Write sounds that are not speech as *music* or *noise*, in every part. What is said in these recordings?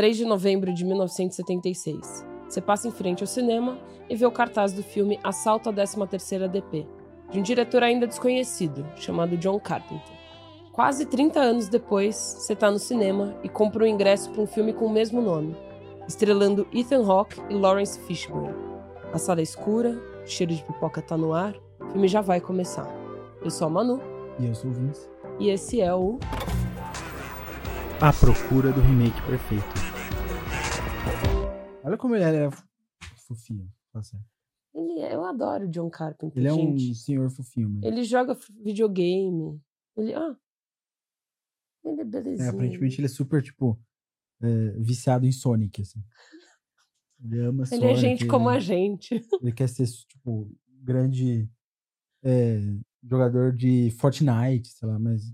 3 de novembro de 1976. Você passa em frente ao cinema e vê o cartaz do filme Assalto à 13ª DP, de um diretor ainda desconhecido, chamado John Carpenter. Quase 30 anos depois, você está no cinema e compra um ingresso para um filme com o mesmo nome, estrelando Ethan Hawke e Lawrence Fishburne. A sala é escura, o cheiro de pipoca está no ar, o filme já vai começar. Eu sou a Manu. E eu sou o Vince. E esse é o a procura do remake perfeito. Olha como ele é fofinho. Tá ele é, eu adoro o John Carpenter. Ele é gente. um senhor fofinho mesmo. Ele joga videogame. Ele, ah, ele é belezinho. É, aparentemente ele é super, tipo, é, viciado em Sonic, assim. *laughs* Ele ama Sonic. Ele é gente como a gente. *laughs* Ele quer ser, tipo, grande é, jogador de Fortnite, sei lá, mas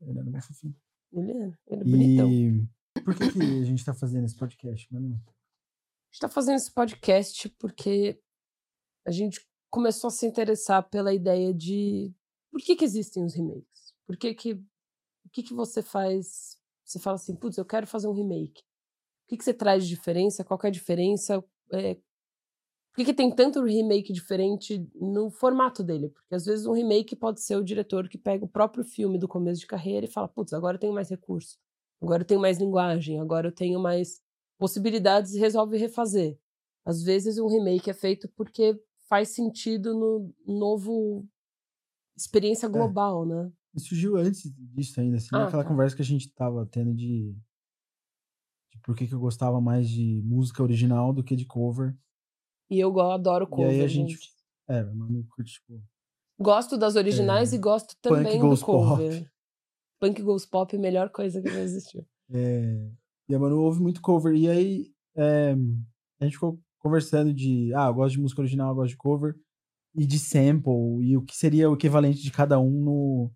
ele é muito fofinho. Ele é, ele é bonitão. E por que, que a gente tá fazendo esse podcast, Manu? A gente tá fazendo esse podcast porque a gente começou a se interessar pela ideia de por que que existem os remakes? Por que que o que que você faz? Você fala assim, putz, eu quero fazer um remake. O que que você traz de diferença? Qual é a diferença? É, por que, que tem tanto remake diferente no formato dele? Porque às vezes um remake pode ser o diretor que pega o próprio filme do começo de carreira e fala: putz, agora eu tenho mais recurso, agora eu tenho mais linguagem, agora eu tenho mais possibilidades e resolve refazer. Às vezes um remake é feito porque faz sentido no novo experiência é. global, é. né? E surgiu antes disso ainda, assim, ah, aquela tá. conversa que a gente tava tendo de, de por que, que eu gostava mais de música original do que de cover. E eu adoro cover, e aí a gente. gente é, mano, curte, tipo. Gosto das originais é, e gosto também do cover. Pop. Punk Goes Pop é melhor coisa que já existiu. *laughs* É, e a Manu ouve muito cover. E aí é, a gente ficou conversando de. Ah, eu gosto de música original, eu gosto de cover. E de sample. E o que seria o equivalente de cada um no,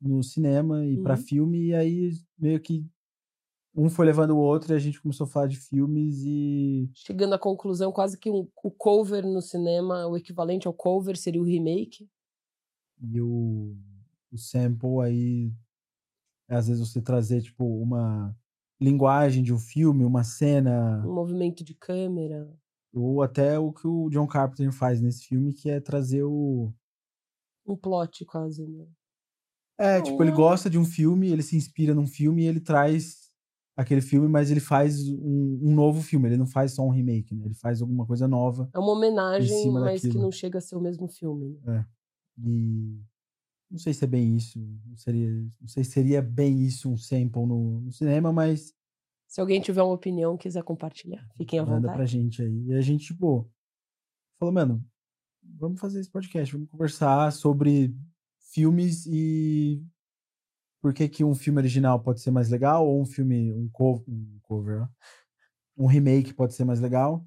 no cinema e uhum. para filme. E aí meio que um foi levando o outro e a gente começou a falar de filmes e. Chegando à conclusão, quase que um, o cover no cinema, o equivalente ao cover seria o remake. E o, o sample aí. Às vezes você trazer, tipo, uma linguagem de um filme, uma cena. Um movimento de câmera. Ou até o que o John Carpenter faz nesse filme, que é trazer o. Um plot quase, né? É, tipo, ele gosta de um filme, ele se inspira num filme e ele traz aquele filme, mas ele faz um, um, novo filme, ele não faz só um remake, né? Ele faz alguma coisa nova. É uma homenagem, mas daquilo. que não chega a ser o mesmo filme. Né? É. E não sei se é bem isso, não seria, não sei se seria bem isso um sample no, no cinema, mas se alguém tiver uma opinião, quiser compartilhar, fiquem à vontade. Manda pra gente aí. E a gente, tipo, falou, mano, vamos fazer esse podcast, vamos conversar sobre filmes e por que, que um filme original pode ser mais legal, ou um filme, um cover, um, cover, um remake pode ser mais legal.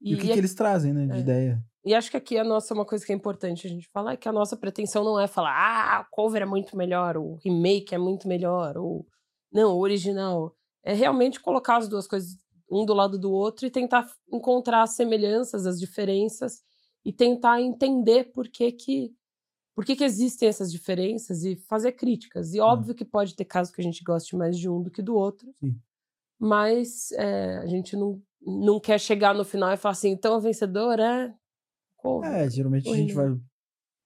E, e o que, e que eles trazem, né, de é. ideia. E acho que aqui a nossa, uma coisa que é importante a gente falar é que a nossa pretensão não é falar, ah, o cover é muito melhor, o remake é muito melhor, ou não, o original. É realmente colocar as duas coisas um do lado do outro e tentar encontrar as semelhanças, as diferenças e tentar entender por que que por que, que existem essas diferenças e fazer críticas. E óbvio que pode ter casos que a gente goste mais de um do que do outro, Sim. mas é, a gente não, não quer chegar no final e falar assim, então a vencedora é. Pô, é, geralmente a gente vai,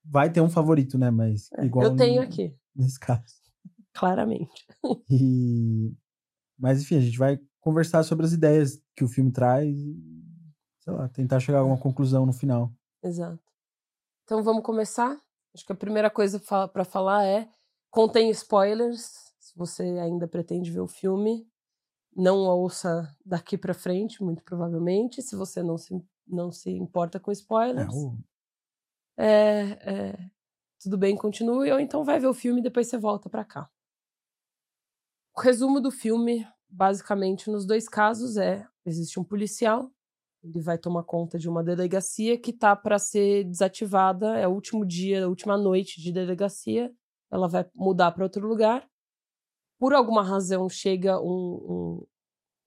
vai ter um favorito, né? Mas é, igual. Eu tenho aqui. Nesse caso. Claramente. *laughs* E... Mas enfim, a gente vai conversar sobre as ideias que o filme traz e, sei lá, tentar chegar a alguma conclusão no final. Exato. Então vamos começar? Acho que a primeira coisa para falar é contém spoilers. Se você ainda pretende ver o filme, não ouça daqui para frente, muito provavelmente. Se você não se, não se importa com spoilers, é, é, é, tudo bem, continue. Ou então vai ver o filme e depois você volta para cá. O resumo do filme, basicamente, nos dois casos é: existe um policial ele vai tomar conta de uma delegacia que tá para ser desativada, é o último dia, a última noite de delegacia. Ela vai mudar para outro lugar. Por alguma razão, chega um,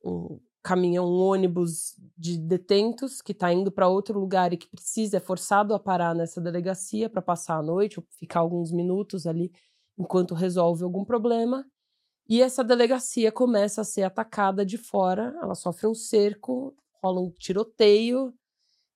um, um caminhão, um ônibus de detentos que está indo para outro lugar e que precisa, é forçado a parar nessa delegacia para passar a noite ou ficar alguns minutos ali enquanto resolve algum problema. E essa delegacia começa a ser atacada de fora, ela sofre um cerco, rola um tiroteio,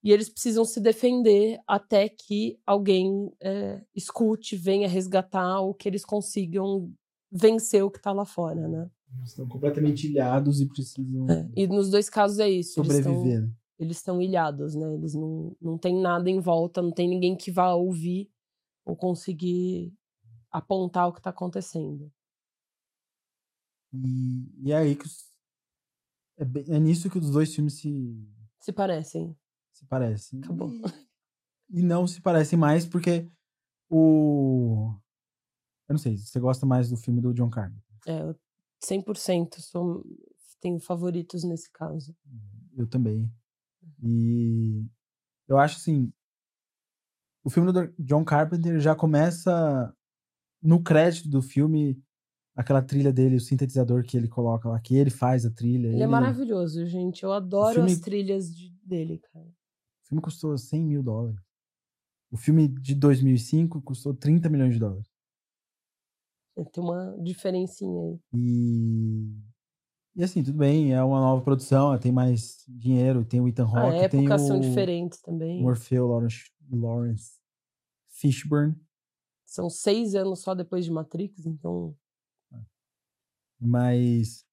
e eles precisam se defender até que alguém é, escute, venha resgatar ou que eles consigam vencer o que está lá fora, né? Estão completamente ilhados e precisam. É, e nos dois casos é isso. Sobreviver. Eles estão ilhados, né? Eles não, não tem nada em volta, não tem ninguém que vá ouvir ou conseguir apontar o que está acontecendo. E, e é aí que os, é, bem, é nisso que os dois filmes se se parecem. Se parecem. Acabou. E, e não se parecem mais porque o eu não sei, você gosta mais do filme do John Carpenter? É, eu 100% sou tenho favoritos nesse caso. Eu também. E eu acho assim, o filme do John Carpenter já começa no crédito do filme aquela trilha dele, o sintetizador que ele coloca lá, que ele faz a trilha. Ele, é ele... é maravilhoso, gente. Eu adoro filme... as trilhas de... dele, cara. O filme custou 100 mil dólares. O filme de 2005 custou 30 milhões de dólares. É, tem uma diferencinha aí. E... E assim, tudo bem, é uma nova produção, tem mais dinheiro, tem o Ethan Hawke, a tem o... são diferentes também. Morfeu Lawrence, Lawrence Fishburne. São seis anos só depois de Matrix, então mas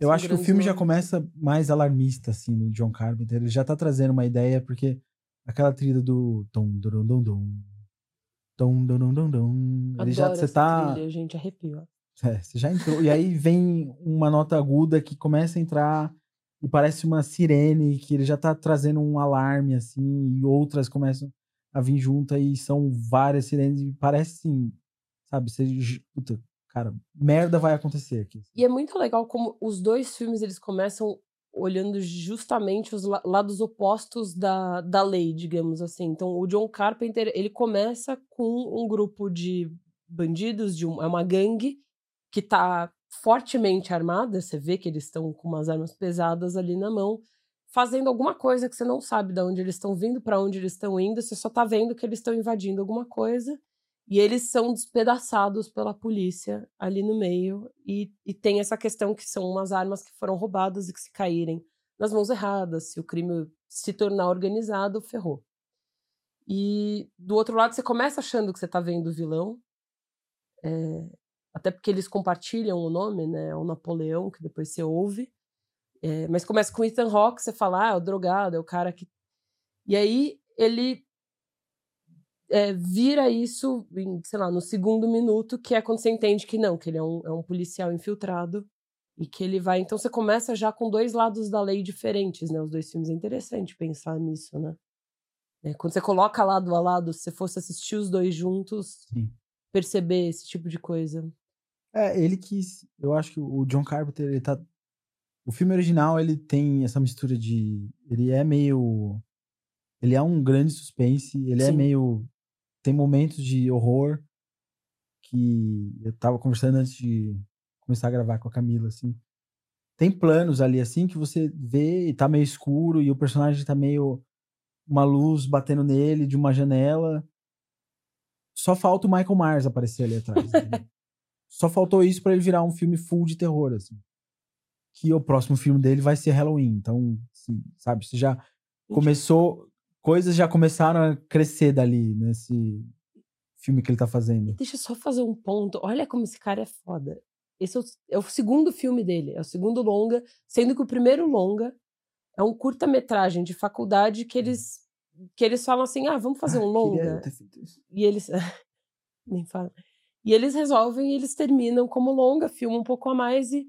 eu São acho que o filme nomes. já começa mais alarmista, assim, no John Carpenter. Ele já tá trazendo uma ideia, porque aquela trilha do. Dom, dom, dom, dom, dom, dom, dom, dom, Ele já você tá. Trilha, gente, arrepio. É, você já entrou. e aí vem uma nota aguda que começa a entrar e parece uma sirene, que ele já tá trazendo um alarme, assim, e outras começam a vir junto e são várias sirenes, e parece assim, sabe? Você, puta, cara, merda vai acontecer aqui. Assim. E é muito legal como os dois filmes eles começam olhando justamente os lados opostos da, da lei, digamos assim. Então, o John Carpenter, ele começa com um grupo de bandidos, de um, é uma gangue que está fortemente armada, você vê que eles estão com umas armas pesadas ali na mão, fazendo alguma coisa que você não sabe de onde eles estão vindo, para onde eles estão indo, você só está vendo que eles estão invadindo alguma coisa e eles são despedaçados pela polícia ali no meio. E, e tem essa questão que são umas armas que foram roubadas e que se caírem nas mãos erradas, se o crime se tornar organizado, ferrou. E do outro lado, você começa achando que você está vendo o vilão. É, até porque eles compartilham o nome, né? É o Napoleão, que depois você ouve. É, mas começa com Ethan Hawke, você fala, ah, é o drogado, é o cara que. E aí ele é, vira isso, em, sei lá, no segundo minuto, que é quando você entende que não, que ele é um, é um policial infiltrado e que ele vai. Então você começa já com dois lados da lei diferentes, né? Os dois filmes é interessante pensar nisso, né? É, quando você coloca lado a lado, se você fosse assistir os dois juntos, Sim. perceber esse tipo de coisa. É, ele quis. Eu acho que o John Carpenter, ele tá. O filme original, ele tem essa mistura de. Ele é meio. Ele é um grande suspense, ele é Sim. é meio tem momentos de horror que eu tava conversando antes de começar a gravar com a Camila, assim. Tem planos ali, assim, que você vê e tá meio escuro e o personagem tá meio. uma luz batendo nele de uma janela. Só falta o Michael Myers aparecer ali atrás. Né? *laughs* Só faltou isso para ele virar um filme full de terror, assim. Que o próximo filme dele vai ser Halloween. Então, assim, sabe, você já começou coisas já começaram a crescer dali, nesse filme que ele tá fazendo. Deixa eu só fazer um ponto. Olha como esse cara é foda. Esse é o, é o segundo filme dele, é o segundo longa, sendo que o primeiro longa é um curta-metragem de faculdade que eles que eles falam assim: "Ah, vamos fazer um ah, longa". E eles *laughs* nem falam. E eles resolvem e eles terminam como longa, filmam um pouco a mais e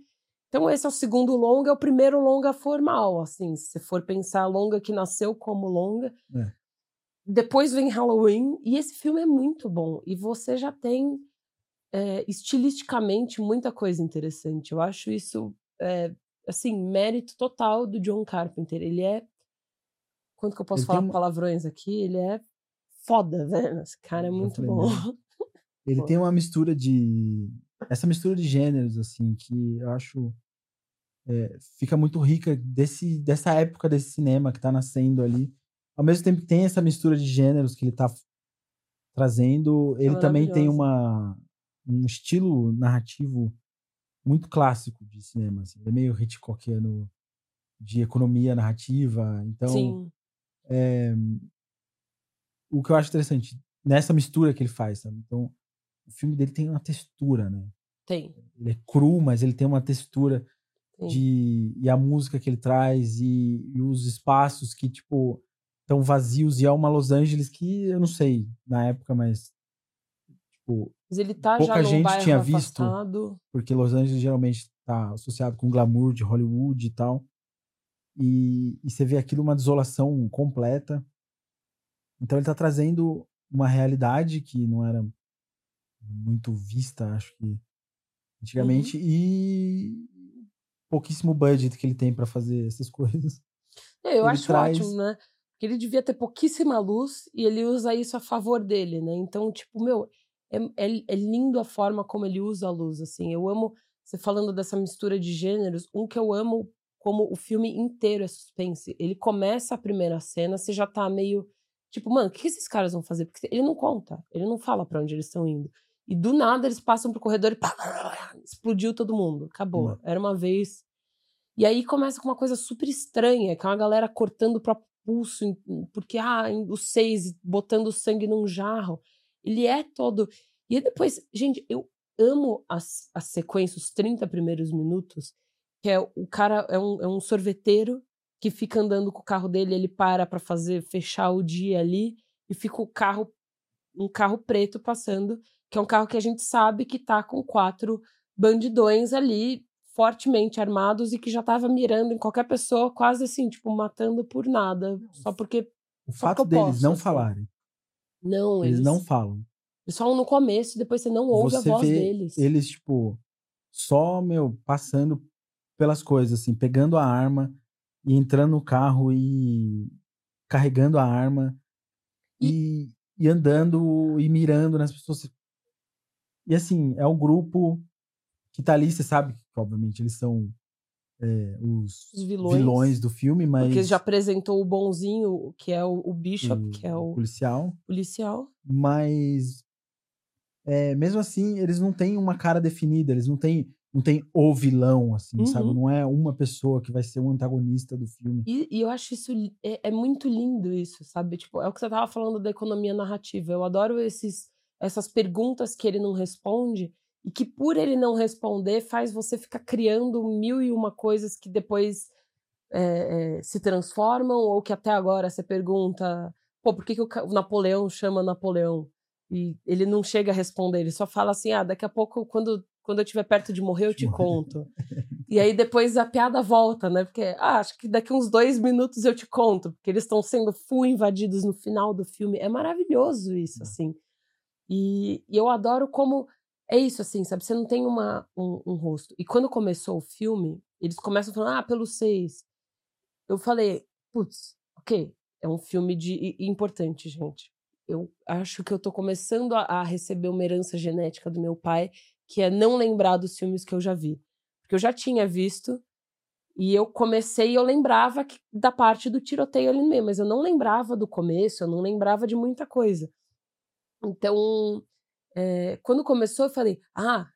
então, esse é o segundo longa, é o primeiro longa formal, assim, se for pensar longa que nasceu como longa. É. Depois vem Halloween, e esse filme é muito bom. E você já tem, é, estilisticamente, muita coisa interessante. Eu acho isso, é, assim, mérito total do John Carpenter. Ele é. Quanto que eu posso ele falar uma... palavrões aqui? Ele é foda, velho. Esse cara é muito bom. *laughs* Ele tem uma mistura de. Essa mistura de gêneros, assim, que eu acho é, fica muito rica desse, dessa época desse cinema que está nascendo ali. Ao mesmo tempo que tem essa mistura de gêneros que ele está trazendo, ele é também tem uma, um estilo narrativo muito clássico de cinema. Assim. É meio Hitchcockiano de economia narrativa. Então, é, o que eu acho interessante nessa mistura que ele faz, sabe? Então, o filme dele tem uma textura, né? Tem. Ele é cru, mas ele tem uma textura Sim. de e a música que ele traz e, e os espaços que tipo estão vazios e é uma Los Angeles que eu não sei na época, mas tipo Mas ele tá Pouca gente tinha visto. afastado. porque Los Angeles geralmente está associado com glamour de Hollywood e tal. E, e você vê aquilo uma desolação completa. Então ele está trazendo uma realidade que não era muito vista, acho que antigamente, e pouquíssimo budget que ele tem para fazer essas *laughs* coisas. É, Eu Ele acho traz- ótimo, né? Porque ele devia ter pouquíssima luz e ele usa isso a favor dele, né? Então, tipo, meu, é, é, é lindo a forma como ele usa a luz, assim. Eu amo, você falando dessa mistura de gêneros, um que eu amo como o filme inteiro é suspense. Ele começa a primeira cena, você já tá meio. Tipo, mano, o que esses caras vão fazer? Porque ele não conta, ele não fala pra onde eles estão indo. E do nada eles passam pro corredor e pá, explodiu todo mundo. Acabou. Não. Era uma vez. E aí começa com uma coisa super estranha, que é uma galera cortando o próprio pulso, porque, ah, os seis botando sangue num jarro. Ele é todo. E depois, gente, eu amo as, as sequências, os 30 primeiros minutos, que é o cara, é um, é um sorveteiro que fica andando com o carro dele, ele para pra fazer, fechar o dia ali, e fica o carro, um carro preto passando, que é um carro que a gente sabe que tá com quatro bandidões ali, fortemente armados e que já tava mirando em qualquer pessoa, quase assim, tipo, matando por nada, só porque O Só fato deles posso, não assim. falarem, não, eles eles, não falam. eles falam no começo e depois você não ouve Você a voz deles. eles, tipo, só, meu, passando pelas coisas, assim, pegando a arma e entrando no carro e carregando a arma e, e andando e mirando nas pessoas. E assim, é o grupo que tá ali, você sabe que, obviamente, eles são é, os, Os vilões. vilões do filme, mas Porque já apresentou o bonzinho, que é o, o Bishop, que é o policial. policial. mas é, mesmo assim eles não têm uma cara definida, eles não têm não tem o vilão assim, sabe? Uhum. Não é uma pessoa que vai ser o antagonista do filme. E, e eu acho isso é, é muito lindo isso, sabe? Tipo, é o que você tava falando da economia narrativa. Eu adoro esses essas perguntas que ele não responde e que por ele não responder faz você ficar criando mil e uma coisas que depois é, é, se transformam ou que até agora você pergunta, pô, por que, que o, Napoleão chama Napoleão? E ele não chega a responder, ele só fala assim, ah, daqui a pouco quando quando eu estiver perto de morrer eu te conto. *laughs* E aí depois a piada volta, né? Porque, ah, acho que daqui uns dois minutos eu te conto, porque eles estão sendo full invadidos no final do filme. É maravilhoso isso, assim. E, e eu adoro como. É isso, assim, sabe? Você não tem uma, um, um rosto. E quando começou o filme, eles começam falando, ah, pelo seis. Eu falei, putz, ok, é um filme de importante, gente. Eu acho que eu tô começando a, a receber uma herança genética do meu pai, que é não lembrar dos filmes que eu já vi. Porque eu já tinha visto, e eu comecei eu lembrava que- da parte do tiroteio ali mesmo, mas eu não lembrava do começo, eu não lembrava de muita coisa. Então, é, quando começou, eu falei: ah,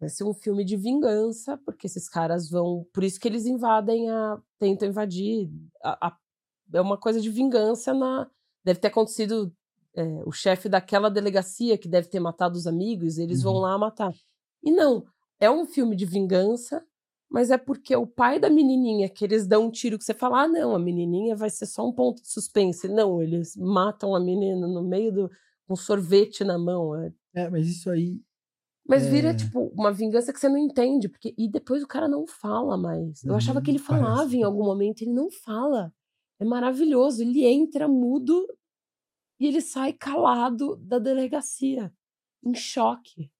vai ser um filme de vingança, porque esses caras vão. Por isso que eles invadem a. tentam invadir. A, a- é uma coisa de vingança na. Deve ter acontecido. é, o chefe daquela delegacia que deve ter matado os amigos, eles vão Uhum. lá matar. E não, é um filme de vingança, mas é porque o pai da menininha, que eles dão um tiro que você fala, ah, não, a menininha vai ser só um ponto de suspense. Não, eles matam a menina no meio do. Com sorvete na mão. é. É, mas isso aí Mas vira, É. tipo, uma vingança que você não entende. Porque... E depois o cara não fala mais. Eu achava que ele Uhum, parece. falava em algum momento, ele não fala. É maravilhoso. Ele entra mudo e ele sai calado da delegacia, em choque.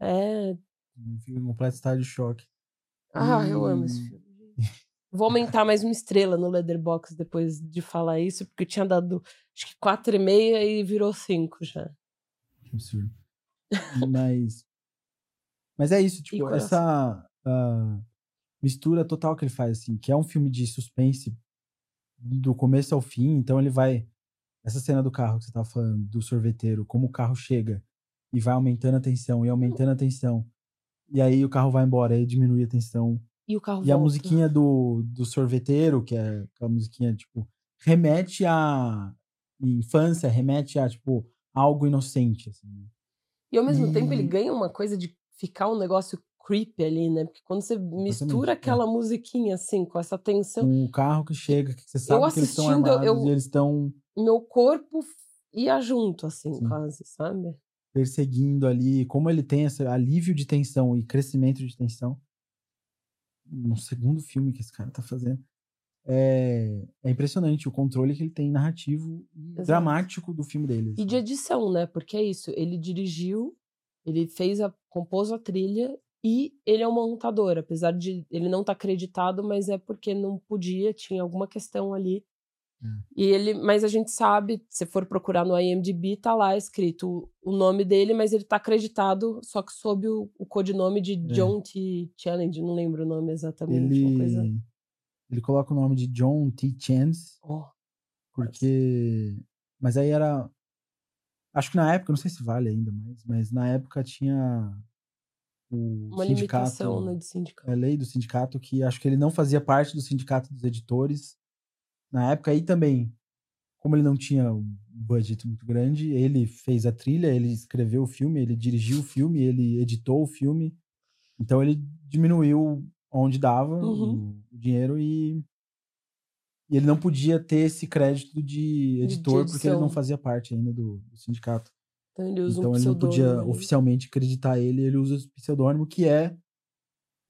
É. fica em completo estado de choque. Ah, eu amo esse E- filme. Vou aumentar mais uma estrela no Leatherbox depois de falar isso, porque tinha dado acho que 4,5 e virou 5 já. Que absurdo. *laughs* mas. Mas é isso, tipo, essa ah, mistura total que ele faz, assim, que é um filme de suspense do começo ao fim, então ele vai. Essa cena do carro que você tava falando, do sorveteiro, como o carro chega e vai aumentando a tensão e aumentando a tensão. E aí o carro vai embora, aí diminui a tensão. E o carro E a volta. musiquinha do, do sorveteiro, que é aquela musiquinha, tipo, remete à infância, remete a, tipo, algo inocente, assim. né? E ao mesmo tempo ele ganha uma coisa de ficar um negócio creepy ali, né? Porque quando você mistura é. aquela musiquinha assim, com essa tensão, Com o carro que chega, que você sabe que eles estão armados eu- e eles estão meu corpo ia junto, assim, Sim. quase, sabe? perseguindo ali. Como ele tem esse alívio de tensão e crescimento de tensão. No segundo filme que esse cara tá fazendo. É, é impressionante o controle que ele tem narrativo e dramático do filme dele. E de edição, né? Porque é isso, ele dirigiu, ele fez a compôs a trilha e ele é um montador, apesar de ele não estar acreditado, mas é porque não podia, tinha alguma questão ali. Hum. E ele, mas a gente sabe, se for procurar no IMDb, tá lá escrito o nome dele, mas ele tá acreditado, só que sob o, o codinome de John T. Challenge, não lembro o nome exatamente, ele, ele coloca o nome de John T. Chance, Oh, porque. Mas aí era. Acho que na época, não sei se vale ainda mais, mas na época tinha o uma sindicato. limitação né, de sindicato. a lei do sindicato que acho que ele não fazia parte do sindicato dos editores na época aí também como ele não tinha um budget muito grande ele fez a trilha ele escreveu o filme ele dirigiu o filme ele editou o filme então ele diminuiu onde dava Uhum. o dinheiro e, e ele não podia ter esse crédito de editor porque ele não fazia parte ainda do, do sindicato Então ele usa então um ele não podia aí. oficialmente acreditar ele, ele usa o pseudônimo que é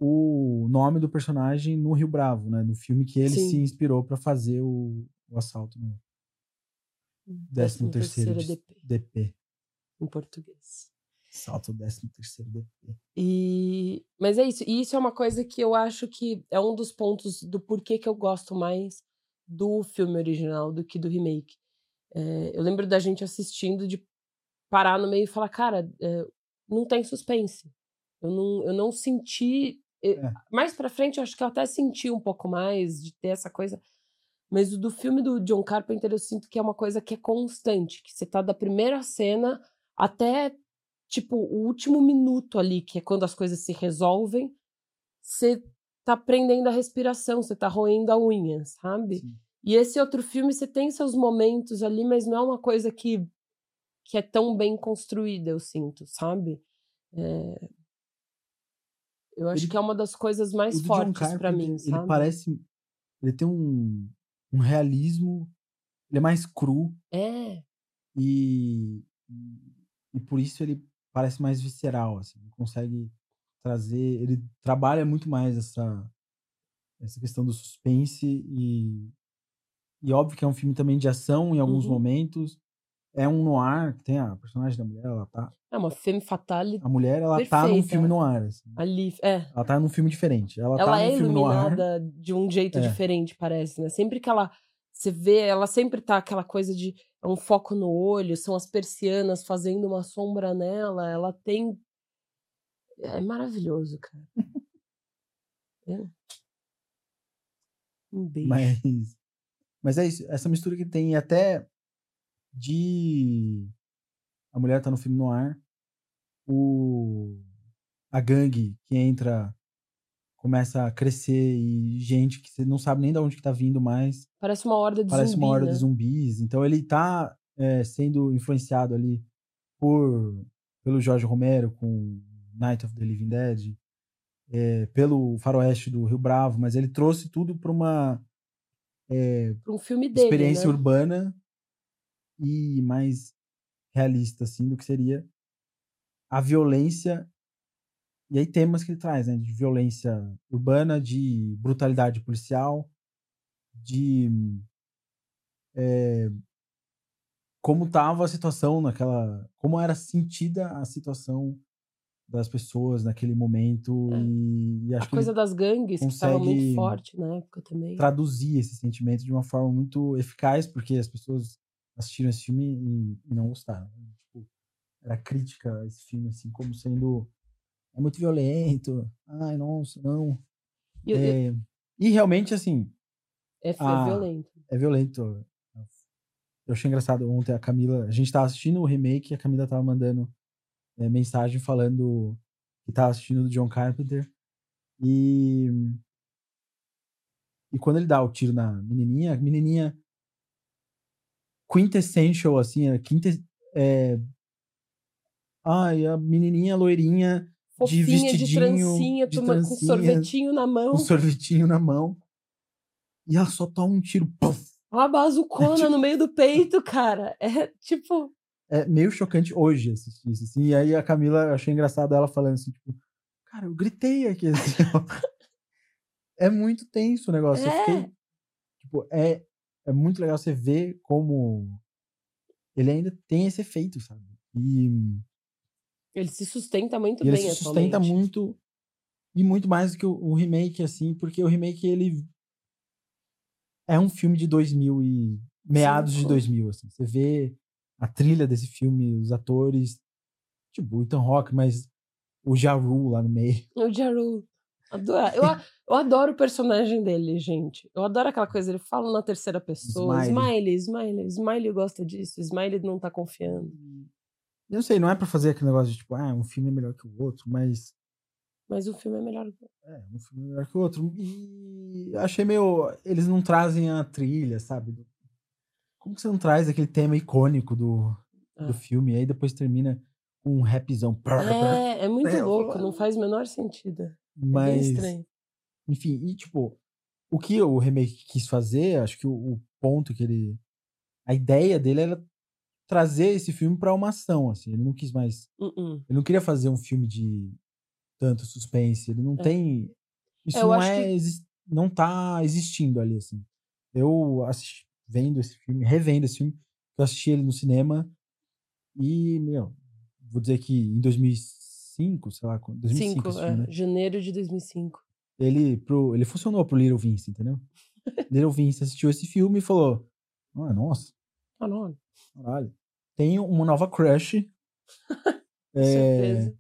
o nome do personagem no Rio Bravo, né? No filme que ele Sim. se inspirou pra fazer o, o assalto no 13 terceiro DP, DP. em português. Assalto 13 terceiro DP. E... Mas é isso. E isso é uma coisa que eu acho que é um dos pontos do porquê que eu gosto mais do filme original do que do remake. É, eu lembro da gente assistindo de parar no meio e falar, cara, é, não tem suspense. Eu não, eu não senti. É. Mais pra frente, eu acho que eu até senti um pouco mais de ter essa coisa. Mas o do filme do John Carpenter, eu sinto que é uma coisa que é constante. Que você tá da primeira cena até, tipo, o último minuto ali, que é quando as coisas se resolvem. Você tá prendendo a respiração, você tá roendo a unha, sabe? Sim. E esse outro filme, você tem seus momentos ali, mas não é uma coisa que, que é tão bem construída, eu sinto, sabe? É, Eu acho Ele- que é uma das coisas mais fortes Carpenter, mim, ele sabe? parece ele tem um, um realismo, ele é mais cru É, e e por isso ele parece mais visceral, assim, ele consegue trazer, ele trabalha muito mais essa essa questão do suspense e e óbvio que é um filme também de ação em alguns Uhum. momentos. É um noir, tem a personagem da mulher, ela tá, é uma femme fatale a mulher ela tá num Perfeita. filme noir, assim. ali. É, Ela tá num filme diferente. Ela, ela tá é filme noir. iluminada de um jeito É. diferente, parece, né? Sempre que ela você vê, ela sempre tá aquela coisa de é um foco no olho, são as persianas fazendo uma sombra nela, ela tem é maravilhoso, cara. *laughs* É. Um beijo. Mas, mas é isso, essa mistura que tem até de a mulher tá no filme no ar, o a gangue que entra começa a crescer e gente que você não sabe nem de onde que tá vindo mais, Parece uma horda de parece zumbi, uma horda né? de zumbis. Então ele tá é, sendo influenciado ali por pelo Jorge Romero com Night of the Living Dead, é, pelo Faroeste do Rio Bravo, mas ele trouxe tudo para uma Pra um filme dele, experiência né? urbana e mais realista, assim, do que seria a violência. E aí temas que ele traz, né? De violência urbana, de brutalidade policial, de é, como tava a situação naquela. Como era sentida a situação das pessoas naquele momento. É. E, e acho A coisa das gangues, que estava muito forte na época também. traduzir esse sentimento de uma forma muito eficaz, porque as pessoas assistiram esse filme e, e não gostaram. Tipo, era crítica a esse filme, assim, como sendo é muito violento, ai, nossa, não. E eu- eu- É, e realmente, assim, é, é a- violento. é violento. Eu achei engraçado ontem a Camila, a gente tava assistindo o remake e a Camila tava mandando é, mensagem falando que tava assistindo do John Carpenter. E. E quando ele dá o tiro na menininha, a menininha quintessential, assim, a quinta, é... Ai, a menininha loirinha Fofinha, de vestidinho, de trancinha, de toma- com trancinha, sorvetinho na mão. um sorvetinho na mão. E ela só toma um tiro. puf. Uma bazucona tipo- *laughs* no meio do peito, cara. É tipo. É meio chocante hoje assistir isso. Assim. E aí a Camila, eu achei engraçado ela falando assim, tipo, cara, eu gritei aqui. Assim, *laughs* é muito tenso o negócio. Eu É. fiquei, tipo, é, é muito legal você ver como ele ainda tem esse efeito, sabe? E, Ele se sustenta muito e ele bem se sustenta atualmente. muito e muito mais do que o, o remake, assim, porque o remake, ele é um filme de 2000 e meados de Cinco. 2000, assim. Você vê a trilha desse filme, os atores, tipo, o Ethan Hawke, mas o Ja Rule lá no meio. O Jaru. Adoro. Eu, eu adoro o personagem dele, gente. Eu adoro aquela coisa, ele fala na terceira pessoa. Smiley. Smiley, Smiley. Smiley gosta disso. Smiley não tá confiando. Eu não sei, não é pra fazer aquele negócio de, tipo, ah, um filme é melhor que o outro, mas Mas o filme é melhor. É, um filme melhor que o outro. E achei meio. Eles não trazem a trilha, sabe? Como que você não traz aquele tema icônico do, Ah. do filme? E aí depois termina com um rapzão. É, é muito *laughs* É, louco. Não faz o menor sentido. É Mas, estranho. enfim, e tipo, o que o remake quis fazer, acho que o, o ponto que ele. A ideia dele era trazer esse filme pra uma ação, assim. Ele não quis mais. Uh-uh. Ele não queria fazer um filme de tanto suspense. Ele não É. tem. Isso É, eu não é. que- Não tá existindo ali, assim. Eu assisti, vendo esse filme, revendo esse filme, eu assisti ele no cinema e, meu, vou dizer que em 2005, sei lá, quando- 2005 Cinco, esse é, filme, né? janeiro de 2005. Ele, pro, ele funcionou pro Little Vince, entendeu? Little *laughs* Vince assistiu esse filme e falou: ah, nossa, Ah, não. caralho, tem uma nova crush. Com *laughs* certeza.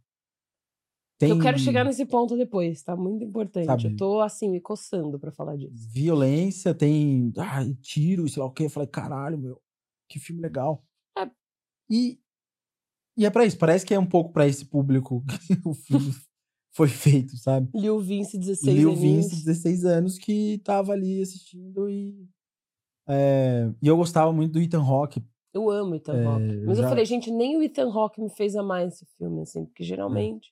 tem Eu quero chegar nesse ponto depois, tá? Muito importante. Sabe? Eu tô, assim, me coçando pra falar disso. violência, tem ai, tiro, sei lá o que. Eu falei, caralho, meu, que filme legal. É. E, e é pra isso, parece que é um pouco pra esse público que *laughs* o filme foi feito, sabe? Lil Vince, 16 Lil aninhos. Vince, 16 anos, que tava ali assistindo e. é, e eu gostava muito do Ethan Hawke. Eu amo Ethan É, Hawke. eu Mas eu já- falei, gente, nem o Ethan Hawke me fez amar esse filme, assim, porque geralmente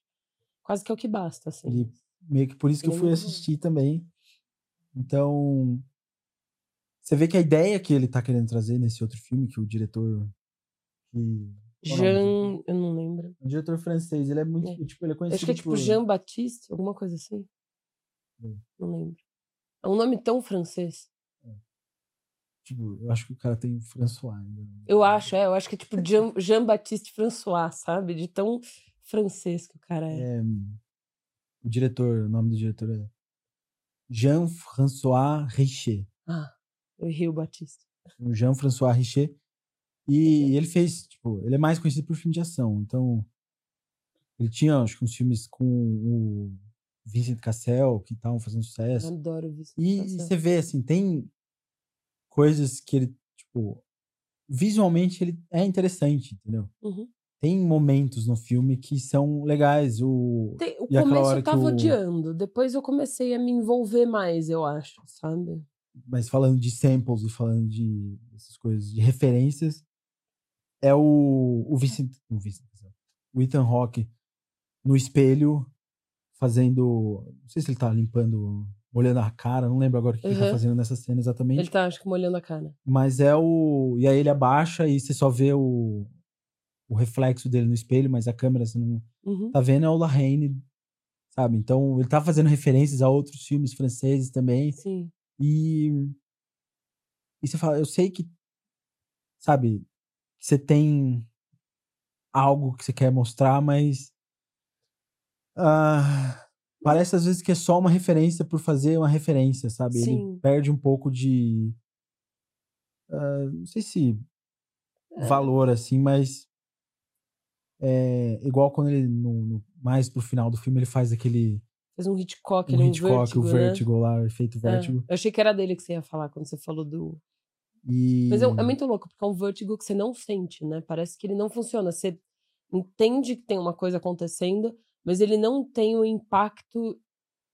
quase que é o que basta, assim. Ele- Meio que por isso que eu Ele é fui bom. assistir também. Então. Você vê que a ideia que ele tá querendo trazer nesse outro filme, que o diretor. Que, Jean, eu não lembro. O diretor francês, ele é muito. É. Tipo, ele é Eu conhecido acho que é tipo por... Jean Baptiste, alguma coisa assim. Hum. Não lembro. É um nome tão francês. Tipo, eu acho que o cara tem François ainda. Eu acho, é. Eu acho que é tipo Jean- Jean-Baptiste François, sabe? De tão francês que o cara é. É, o diretor, o nome do diretor é Jean-François Richer. Ah, eu errei o Batista. Jean-François Richer. E ele fez, tipo, ele é mais conhecido por filme de ação. Então, ele tinha, acho que, uns filmes com o Vincent Cassel, que estavam fazendo Eu sucesso. adoro o Vicente E Cassel. você vê, assim, tem coisas que ele, tipo, visualmente ele é interessante, entendeu? Uhum. Tem momentos no filme que são legais. O, Tem- o começo hora eu tava o- odiando. Depois eu comecei a me envolver mais, eu acho, sabe? mas falando de samples e falando de essas coisas, de referências, é o, o Vincent, o Vincent, o Ethan Hawke no espelho fazendo, não sei se ele tá limpando, olhando a cara, não lembro agora o que ele tá Uhum. fazendo nessa cena exatamente. Ele tá, acho que, molhando a cara. Mas é o. E aí ele abaixa e você só vê o, o reflexo dele no espelho, mas a câmera você não Uhum. tá vendo é o Larraine, sabe? Então ele tá fazendo referências a outros filmes franceses também. Sim. E. E você fala, eu sei que. Sabe? Você tem algo que você quer mostrar, mas. ah, parece às vezes que é só uma referência por fazer uma referência, sabe? Ele Sim. perde um pouco de. ah, não sei se É. valor assim, mas. É, igual quando ele, no, no- mais pro final do filme, ele faz aquele. Fez um Hitchcock, Um ele, um Hitchcock, Vertigo, o né? Vertigo lá, o efeito É, Vertigo. Eu achei que era dele que você ia falar quando você falou do. E... Mas é, é muito louco, porque é um Vertigo que você não sente, né? Parece que ele não funciona. Você entende que tem uma coisa acontecendo, mas ele não tem o impacto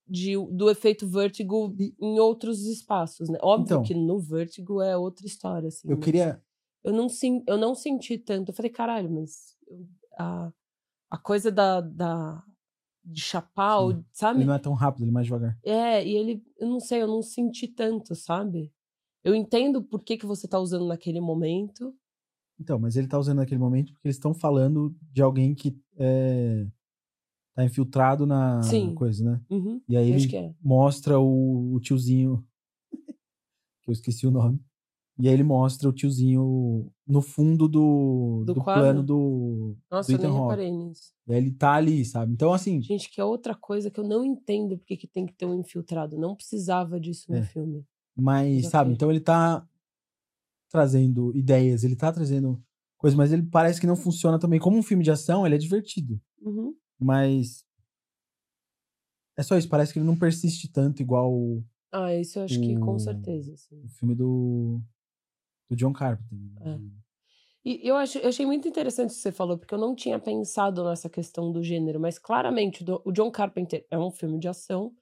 de, do efeito Vertigo em outros espaços, né? Óbvio Então. que no Vertigo é outra história, assim. Eu queria. Eu não, eu não senti tanto. Eu falei, caralho, mas a, a coisa da, da, de chapar, Sim. sabe? Ele não é tão rápido, ele é mais devagar. É, e ele, eu não sei, eu não senti tanto, sabe? Eu entendo por que, que você tá usando naquele momento. Então, mas ele tá usando naquele momento porque eles estão falando de alguém que é, tá infiltrado na Sim. coisa, né? Uhum, E aí ele é. mostra o, o tiozinho, *laughs* que eu esqueci o nome. E aí ele mostra o tiozinho no fundo do, Do do, plano do, Nossa, do eu nem reparei nisso. E aí ele tá ali, sabe? Então, assim, Gente, que é outra coisa que eu não entendo porque que tem que ter um infiltrado. Não precisava disso no É. filme. Mas, sabe? Então ele tá trazendo ideias, ele tá trazendo coisas, mas ele parece que não funciona também. Como um filme de ação, ele é divertido. Uhum. Mas. É só isso, parece que ele não persiste tanto igual o, Ah, isso eu acho que com O- certeza. assim. o filme do. do John Carpenter. É. E eu, acho, eu achei muito interessante o que você falou, porque eu não tinha pensado nessa questão do gênero, mas claramente o o John Carpenter é um filme de ação,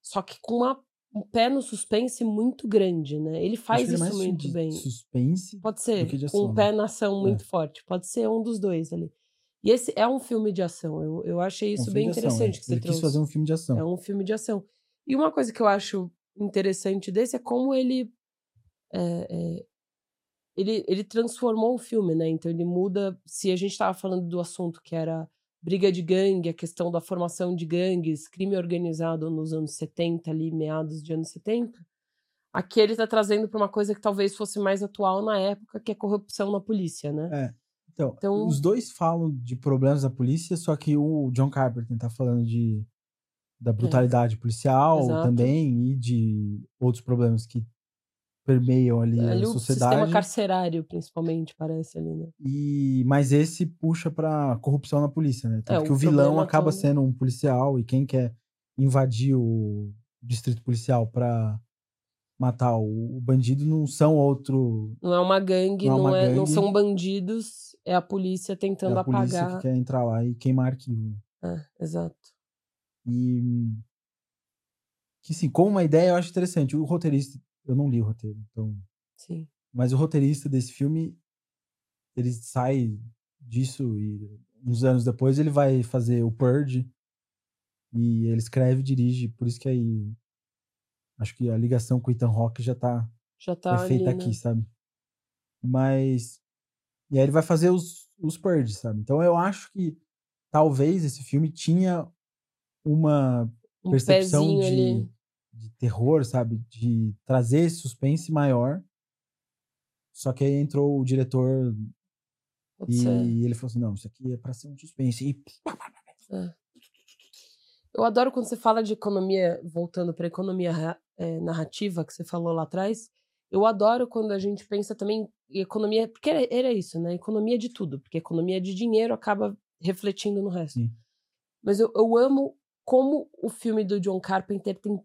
só que com uma- um pé no suspense muito grande, né? Ele faz é isso muito bem. Suspense. Pode ser, com ação, um né? pé na ação É. muito forte. Pode ser um dos dois ali. E esse é um filme de ação. Eu, eu achei É um isso bem ação, interessante é. que você Ele trouxe. quis fazer um filme de ação. É um filme de ação. E uma coisa que eu acho interessante desse é como ele. é, é, ele, ele transformou o filme, né? Então ele muda. Se a gente estava falando do assunto que era briga de gangue, a questão da formação de gangues, crime organizado nos anos 70, ali, meados de anos 70, aqui ele está trazendo para uma coisa que talvez fosse mais atual na época, que é corrupção na polícia, né? É. Então, Então- os dois falam de problemas da polícia, só que o John Carpenter tá falando de da brutalidade policial É. Exato. também e de outros problemas que permeiam ali ali a o sociedade. sistema carcerário, principalmente, parece ali, né? E mas esse puxa pra corrupção na polícia, né? Tanto É, que o o vilão acaba todo- sendo um policial e quem quer invadir o distrito policial pra matar o, o bandido não são outro Não é uma gangue, Não é não, é, não gangue. são bandidos, é a polícia é tentando a polícia apagar. que quer entrar lá e queimar arquivo. né? É, exato. E que sim, como uma ideia eu acho interessante. O roteirista, eu não li o roteiro, então, Sim. mas o roteirista desse filme ele sai disso e uns anos depois ele vai fazer o Purge e ele escreve e dirige, por isso que aí acho que a ligação com o Ethan Hawke já tá Já tá perfeita ali, né? aqui, sabe? Mas e aí ele vai fazer os os Purge, sabe? Então eu acho que talvez esse filme tinha uma Um percepção de, ali. De terror, sabe? De trazer esse suspense maior. Só que aí entrou o diretor e ser. ele falou assim: não, isso aqui é pra ser um suspense. E É. Eu adoro quando você fala de economia, voltando para economia eh, narrativa que você falou lá atrás. Eu adoro quando a gente pensa também em economia, porque era, era isso, né? Economia de tudo, porque economia de dinheiro acaba refletindo no resto. Sim. Mas eu, eu amo como o filme do John Carpenter tem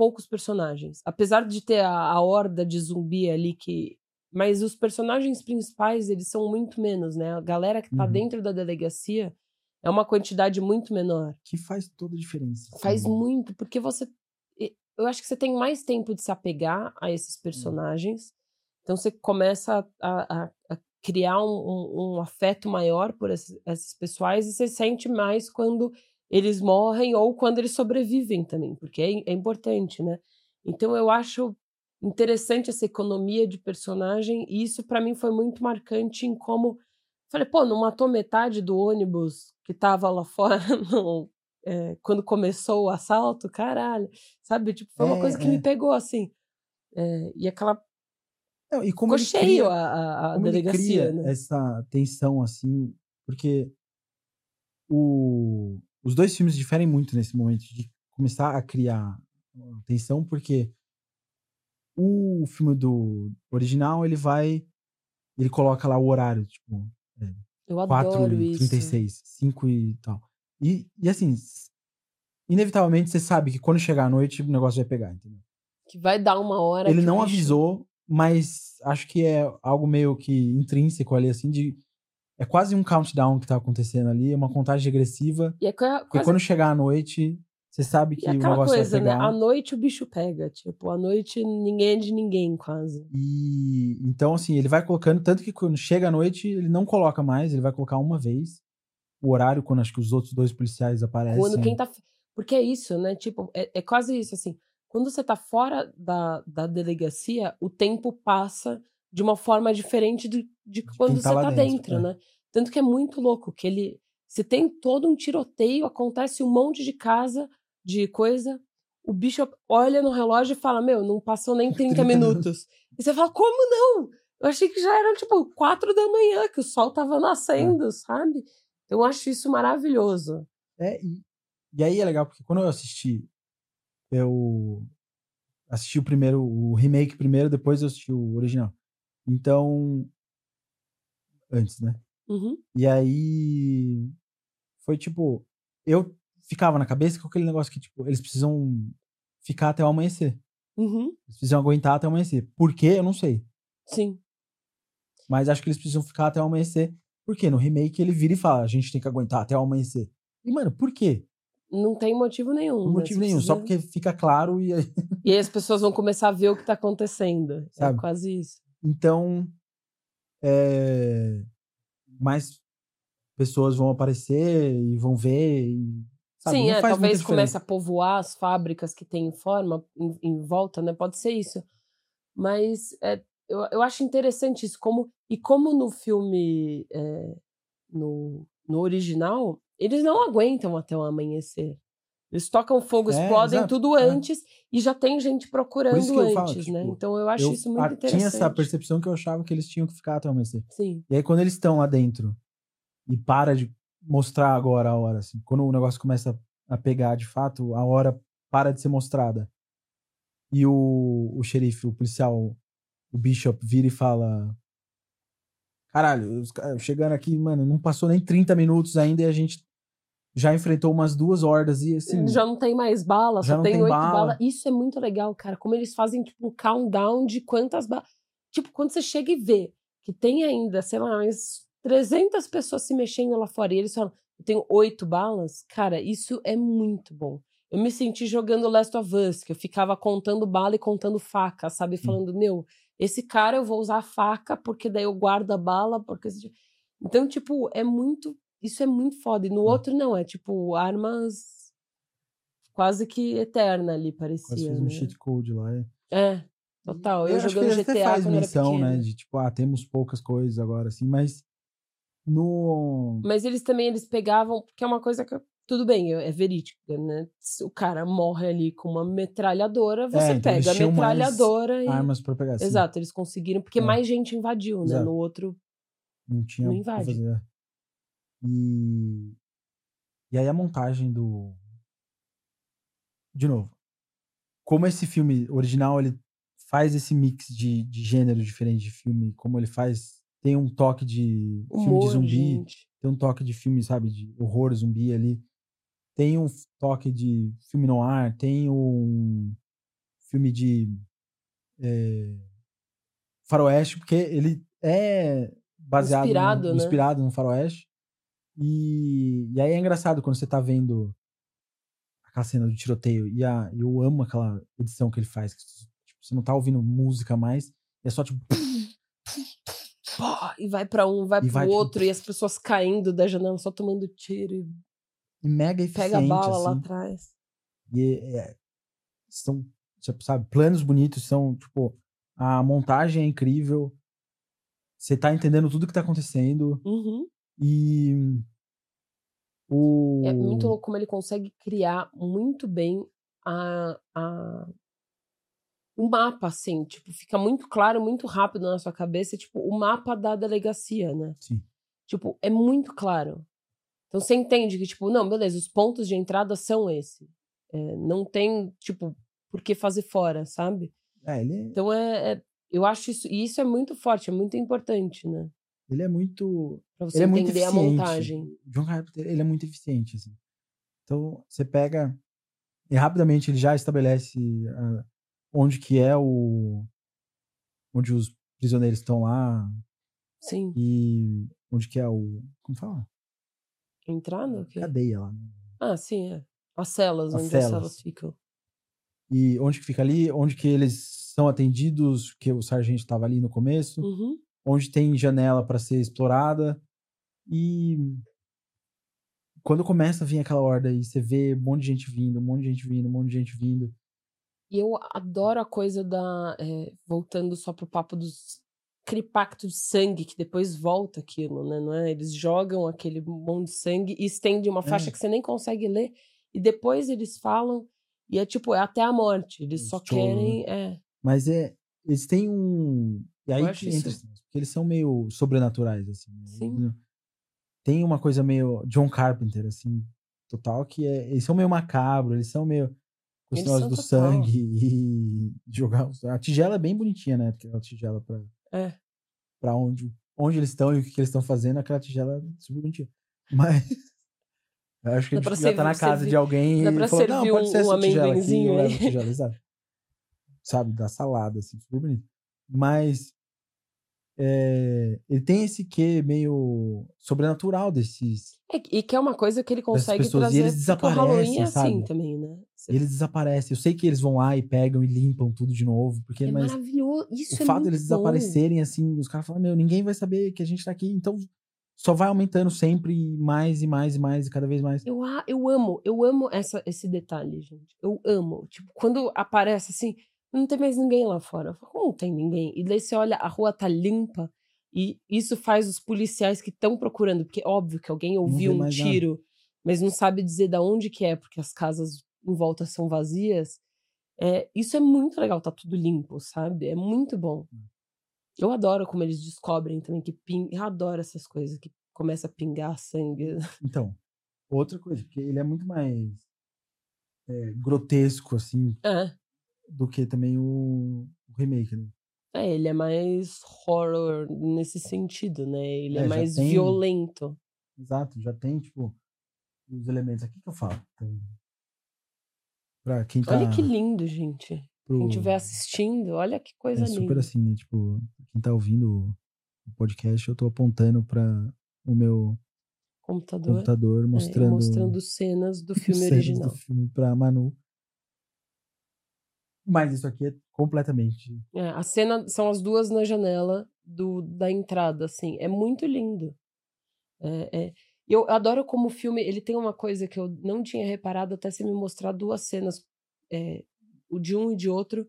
poucos personagens. Apesar de ter a, a horda de zumbi ali que. Mas os personagens principais, eles são muito menos, né? A galera que tá Uhum. dentro da delegacia é uma quantidade muito menor. que faz toda a diferença. Faz muito, porque você. Eu acho que você tem mais tempo de se apegar a esses personagens. Então você começa a, a- a criar um, um- um afeto maior por esses, esses pessoais e você sente mais quando eles morrem ou quando eles sobrevivem também, porque é, é importante, né? Então eu acho interessante essa economia de personagem e isso pra mim foi muito marcante em como falei, pô, não matou metade do ônibus que tava lá fora *laughs* é, quando começou o assalto, caralho, sabe? Tipo, foi uma É, coisa que é. me pegou assim. É, e aquela Não, e como ficou cheio cria- a, a, delegacia, né? essa tensão assim, porque o, os dois filmes diferem muito nesse momento de começar a criar tensão, porque o filme do original ele vai ele coloca lá o horário, tipo, Eu 4 adoro e isso. 36, 5 e tal. E, e assim, inevitavelmente você sabe que quando chegar a noite o negócio vai pegar, entendeu? Que vai dar uma hora. Ele não avisou, mas acho que é algo meio que intrínseco ali, assim, de. É quase um countdown que tá acontecendo ali, é uma contagem regressiva. E é qua- Porque quase quando chegar a noite, você sabe que e o negócio coisa, vai né? pegar. À noite o bicho pega. Tipo, à noite ninguém é de ninguém, quase. E então, assim, ele vai colocando, tanto que quando chega a noite, ele não coloca mais, ele vai colocar uma vez. O horário, quando acho que os outros dois policiais aparecem. Quando quem tá. Porque é isso, né? Tipo, é, é quase isso, assim. Quando você tá fora da, da delegacia, o tempo passa de uma forma diferente de, de quando tá você tá dentro, dentro, é. né? Tanto que é muito louco que ele. Se tem todo um tiroteio, acontece um monte de casa, de coisa. O bicho olha no relógio e fala: Meu, não passou nem *laughs* 30, 30 minutos. E você fala: Como não? Eu achei que já eram, tipo, quatro da manhã, que o sol tava nascendo, sabe? Eu acho isso maravilhoso. É, e, e aí é legal, porque quando eu assisti, eu assisti o primeiro, o remake primeiro, depois eu assisti o original. Então. Antes, né? Uhum. E aí. Foi tipo. Eu ficava na cabeça com aquele negócio que, tipo, eles precisam ficar até o amanhecer. Uhum. Eles precisam aguentar até o amanhecer. Por quê? Eu não sei. Sim. Mas acho que eles precisam ficar até o amanhecer. Porque no remake ele vira e fala: a gente tem que aguentar até o amanhecer. E, mano, por quê? Não tem motivo nenhum. Não né? motivo nenhum, só precisa- porque fica claro e aí. E aí as pessoas vão começar a ver o que tá acontecendo. Sabe? É quase isso. Então, é, mais pessoas vão aparecer e vão ver. E, sabe, Sim, é, talvez comece a povoar as fábricas que tem em forma, em, em volta, né? Pode ser isso. Mas é, eu, eu acho interessante isso. Como, e como no filme, é, no, no original, eles não aguentam até o amanhecer. Eles tocam fogo, É, explodem exato, tudo é. antes e já tem gente procurando eu falo, antes, né? tipo, Então eu acho Eu isso muito interessante. tinha essa percepção que eu achava que eles tinham que ficar até o amanhecer. Sim. E aí, quando eles estão lá dentro e para de mostrar agora a hora, assim, quando o negócio começa a pegar de fato, a hora para de ser mostrada. E o, o xerife, o policial, o Bishop, vira e fala: Caralho, os caras chegando aqui, mano, não passou nem 30 minutos ainda e a gente já enfrentou umas duas hordas e assim. já não tem mais bala, só tem tem oito bala. balas. Isso é muito legal, cara. Como eles fazem, tipo, um countdown de quantas balas. Tipo, quando você chega e vê que tem ainda, sei lá, mais 300 pessoas se mexendo lá fora e eles falam, eu tenho oito balas, cara, isso é muito bom. Eu me senti jogando Last of Us, que eu ficava contando bala e contando faca, sabe? Falando, meu, esse cara eu vou usar a faca porque daí eu guardo a bala, porque. Então, tipo, é muito. Isso é muito foda. E no É. outro, não, é tipo armas quase que eterna ali, Quase parecia. fez um né? cheat code lá. é. É, total. Eu, que jogando ele até GTA faz missão, né? De tipo, ah, temos poucas coisas agora, assim, mas no. Mas eles também eles pegavam, que é uma coisa que tudo bem, é verídica, né? Se o cara morre ali com uma metralhadora, você então eles pega a metralhadora e Armas pra pegar. assim. Exato, eles conseguiram porque É. mais gente invadiu, né? Exato. No outro Não tinha Não invade. fazer. É. E. E aí a montagem do. De novo. Como esse filme original ele faz esse mix de, de gênero diferente de filme, como ele faz. Tem um toque de filme humor, de zumbi, gente. tem um toque de filme, sabe, de horror zumbi ali. Tem um toque de filme no ar, tem um filme de eh, faroeste, porque ele é baseado Inspirado, no, né? inspirado no faroeste. E, e aí é engraçado quando você tá vendo aquela cena do tiroteio. E a, eu amo aquela edição que ele faz. que, tipo, você não tá ouvindo música mais, é só tipo. E vai pra um, vai E pro vai, tipo, outro, e as pessoas caindo da janela, só tomando tiro, e e mega eficiente. pega a bala lá assim. atrás. E é- é- são, tipo, sabe, planos bonitos, são, tipo, a montagem é incrível. Você tá entendendo tudo que tá acontecendo. Uhum. E o É muito louco como ele consegue criar muito bem a, a, o mapa, assim, tipo, fica muito claro, muito rápido na sua cabeça, tipo, o mapa da delegacia, né? Sim. Tipo, é muito claro. Então você entende que, tipo, não, beleza, os pontos de entrada são esse. É, não tem, tipo, por que fazer fora, sabe? É, ele, Então é, é- Eu acho isso. E isso é muito forte, é muito importante, né? Ele é muito. Pra você Ele é muito entender a eficiente. montagem. John Carpenter, ele é muito eficiente, assim. Então, você pega e rapidamente ele já estabelece ah, onde que é o onde os prisioneiros estão lá Sim. e onde que é o. Como fala? Quê? Cadeia lá. né? Ah, sim, é. As celas, As onde celas. as celas ficam. E onde que fica ali? Onde que eles são atendidos, que o sargento estava ali no começo. Uhum. Onde tem janela para ser explorada. E quando começa a vir aquela horda e você vê um monte de gente vindo, um monte de gente vindo, um monte de gente vindo. E eu adoro a coisa da. é, voltando só pro papo dos. Aquele pacto de sangue que depois volta aquilo, né? Não é? Eles jogam aquele monte de sangue e estendem uma faixa É. que você nem consegue ler. E depois eles falam. E é tipo, é até a morte. Eles Os só né? querem. É. Mas é. Eles têm um. E aí entra. isso- Porque eles são meio sobrenaturais, assim. né? Sim. Tem uma coisa meio John Carpenter, assim, total, que é. Eles são meio macabro, eles são meio. Com negócio do total. sangue *laughs* e jogar. os- A tigela é bem bonitinha, né? Aquela tigela pra, É. pra onde, onde eles estão e o que, que eles estão fazendo, aquela tigela é super bonitinha. *laughs* Mas. Eu acho que Dá a gente já tá na casa servir- de alguém dá e pra falou, não, pode um- ser um essa tigela aqui, eu aí." levo a tigela, sabe? Sabe, da salada, assim, super bonito. Mas é, ele tem esse quê meio sobrenatural desses. É, E que é uma coisa que ele consegue pessoas, e trazer. eles porque o Halloween é desaparecem, assim sabe? também, né? Você- E eles desaparecem. Eu sei que eles vão lá e pegam e limpam tudo de novo, porque É mas maravilhoso. Isso o é fato deles bom. desaparecerem assim, os caras falam, meu, ninguém vai saber que a gente tá aqui, então só vai aumentando sempre mais e mais e mais e cada vez mais. Eu, eu amo, eu amo essa, esse detalhe, gente. Eu amo. Tipo, quando aparece assim, não tem mais ninguém lá fora. Falo, Como não tem ninguém? E daí você olha, a rua tá limpa. E isso faz os policiais que estão procurando, porque é óbvio que alguém ouviu um mais nada. tiro, mas não sabe dizer da onde que é, porque as casas em volta são vazias. É, isso é muito legal, tá tudo limpo, sabe? É muito bom. Hum. Eu adoro como eles descobrem também que ping... Eu adoro essas coisas que começa a pingar sangue. Então, outra coisa, porque ele é muito mais é, grotesco, assim, É. do que também o, o remake, né? É, ele é mais horror nesse sentido, né? Ele é, É, mais tem- violento. Exato, já tem, tipo, os elementos aqui que eu falo. Então, pra quem tá. Olha que lindo, gente. pro- Quem estiver assistindo, olha que coisa É super linda. assim, né? Tipo, quem tá ouvindo o podcast, eu tô apontando pra o meu Computador. computador é, mostrando, mostrando cenas do *laughs* filme cenas original. do filme pra Manu. Mas isso aqui é completamente. É, a cena são as duas na janela do, da entrada, assim. É muito lindo. É, é. Eu adoro como o filme ele tem uma coisa que eu não tinha reparado até você me mostrar duas cenas, é, o de um e de outro,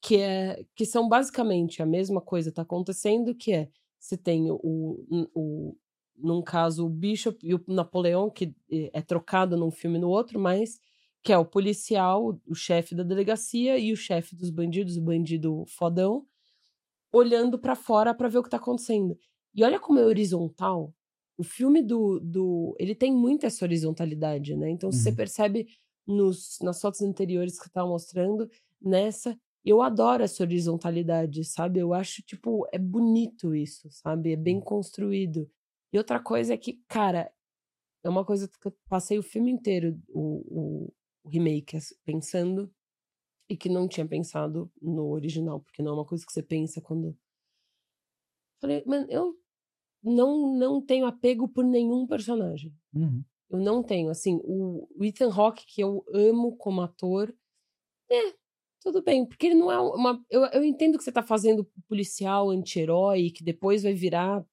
que é que são basicamente a mesma coisa tá acontecendo, que é você tem o, o, num caso o Bishop e o Napoleão que é é trocado num filme no outro, mas que é o policial, o chefe da delegacia e o chefe dos bandidos, o bandido fodão, olhando pra fora pra ver o que tá acontecendo. E olha como é horizontal. O filme do, do ele tem muito essa horizontalidade, né? Então você Uhum. percebe nos, nas fotos anteriores que eu tava mostrando, nessa eu adoro essa horizontalidade, sabe? Eu acho, tipo, é bonito isso, sabe? É bem construído. E outra coisa é que, cara, é uma coisa que eu passei o filme inteiro, o, o, o remake, pensando, e que não tinha pensado no original, porque não é uma coisa que você pensa quando. Falei, mano, eu não, não tenho apego por nenhum personagem. Uhum. Eu não tenho, assim, o o Ethan Hawke, que eu amo como ator, é, tudo bem, porque ele não é uma. Eu, eu entendo que você tá fazendo policial anti-herói, que depois vai virar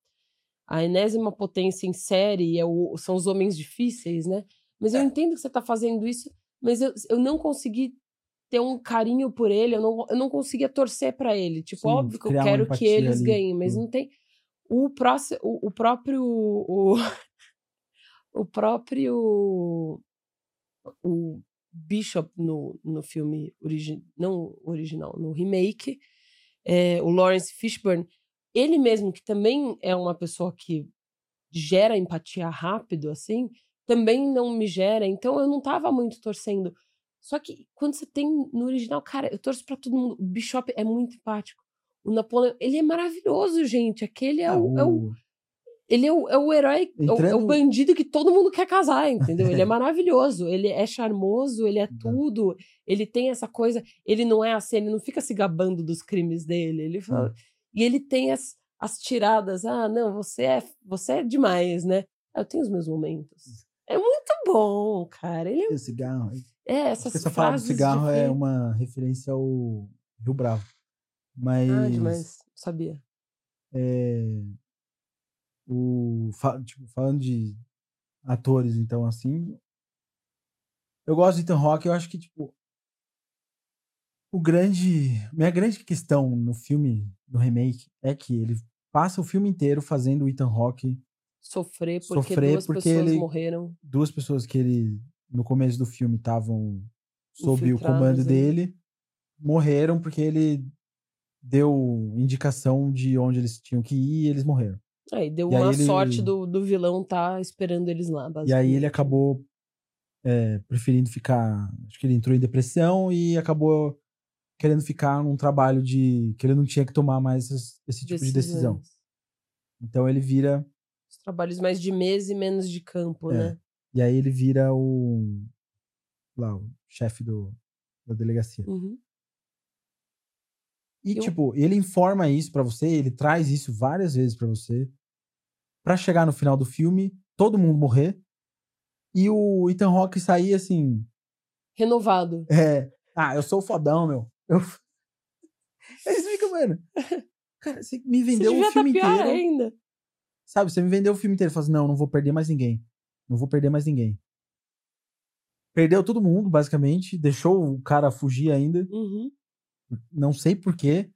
a enésima potência em série, é o, são os homens difíceis, né? Mas eu entendo que você tá fazendo isso, mas eu, eu não consegui ter um carinho por ele, eu não, eu não conseguia torcer pra ele. Tipo, Sim, óbvio que eu quero que eles ali, ganhem, mas não tem. O, próximo, o, o próprio. O, *laughs* o próprio. O Bishop no, no filme origi não original, no remake, é, o Lawrence Fishburne, ele mesmo, que também é uma pessoa que gera empatia rápido, assim, também não me gera, então eu não tava muito torcendo. Só que quando você tem no original, cara, eu torço pra todo mundo. O Bishop é muito empático. O Napoleão, ele é maravilhoso, gente. Aquele é, Ah, o, é o- ele é o, é o herói, é o- é o, Entrando- bandido que todo mundo quer casar, entendeu? Ele é *laughs* maravilhoso, ele é charmoso, ele é tudo. Ele tem essa coisa, ele não é assim, ele não fica se gabando dos crimes dele. Ele fala, e ele tem as, as tiradas. Ah, não, você é, você é demais, né? Eu tenho os meus momentos. É muito bom, cara. Ele é... O cigarro. É, essas Essa fala do frases de cigarro é uma referência ao Rio Bravo. Mas, Ah, demais. Sabia. é, o, tipo, falando de atores, então, assim, eu gosto de Ethan Hawke, eu acho que, tipo, o grande, minha grande questão no filme, no remake, é que ele passa o filme inteiro fazendo o Ethan Hawke, Sofrer porque Sofrer duas porque pessoas ele- morreram. duas pessoas que ele, no começo do filme, estavam sob o comando ali. dele, morreram porque ele deu indicação de onde eles tinham que ir e eles morreram. Aí deu E uma ele- sorte do, do vilão tá esperando eles lá, E aí ele acabou é, preferindo ficar. Acho que ele entrou em depressão e acabou querendo ficar num trabalho de. que ele não tinha que tomar mais esse, esse tipo de decisão. Decisões. Então ele vira. Os trabalhos mais de mesa e menos de campo, É. né? E aí ele vira o. lá, o chefe do, da delegacia. Uhum. E, Eu- tipo, ele informa isso pra você, ele traz isso várias vezes pra você. Pra chegar no final do filme, todo mundo morrer. E o Ethan Hawke sair assim. Renovado. É. Ah, eu sou o fodão, meu. Eu... Aí você fica, mano. Cara, você me Você vendeu devia o filme tá pior inteiro. ainda. Sabe, você me vendeu o filme inteiro. Fala assim, não, não vou perder mais ninguém. Não vou perder mais ninguém. Perdeu todo mundo, basicamente. Deixou o cara fugir ainda. Uhum. Não sei porquê.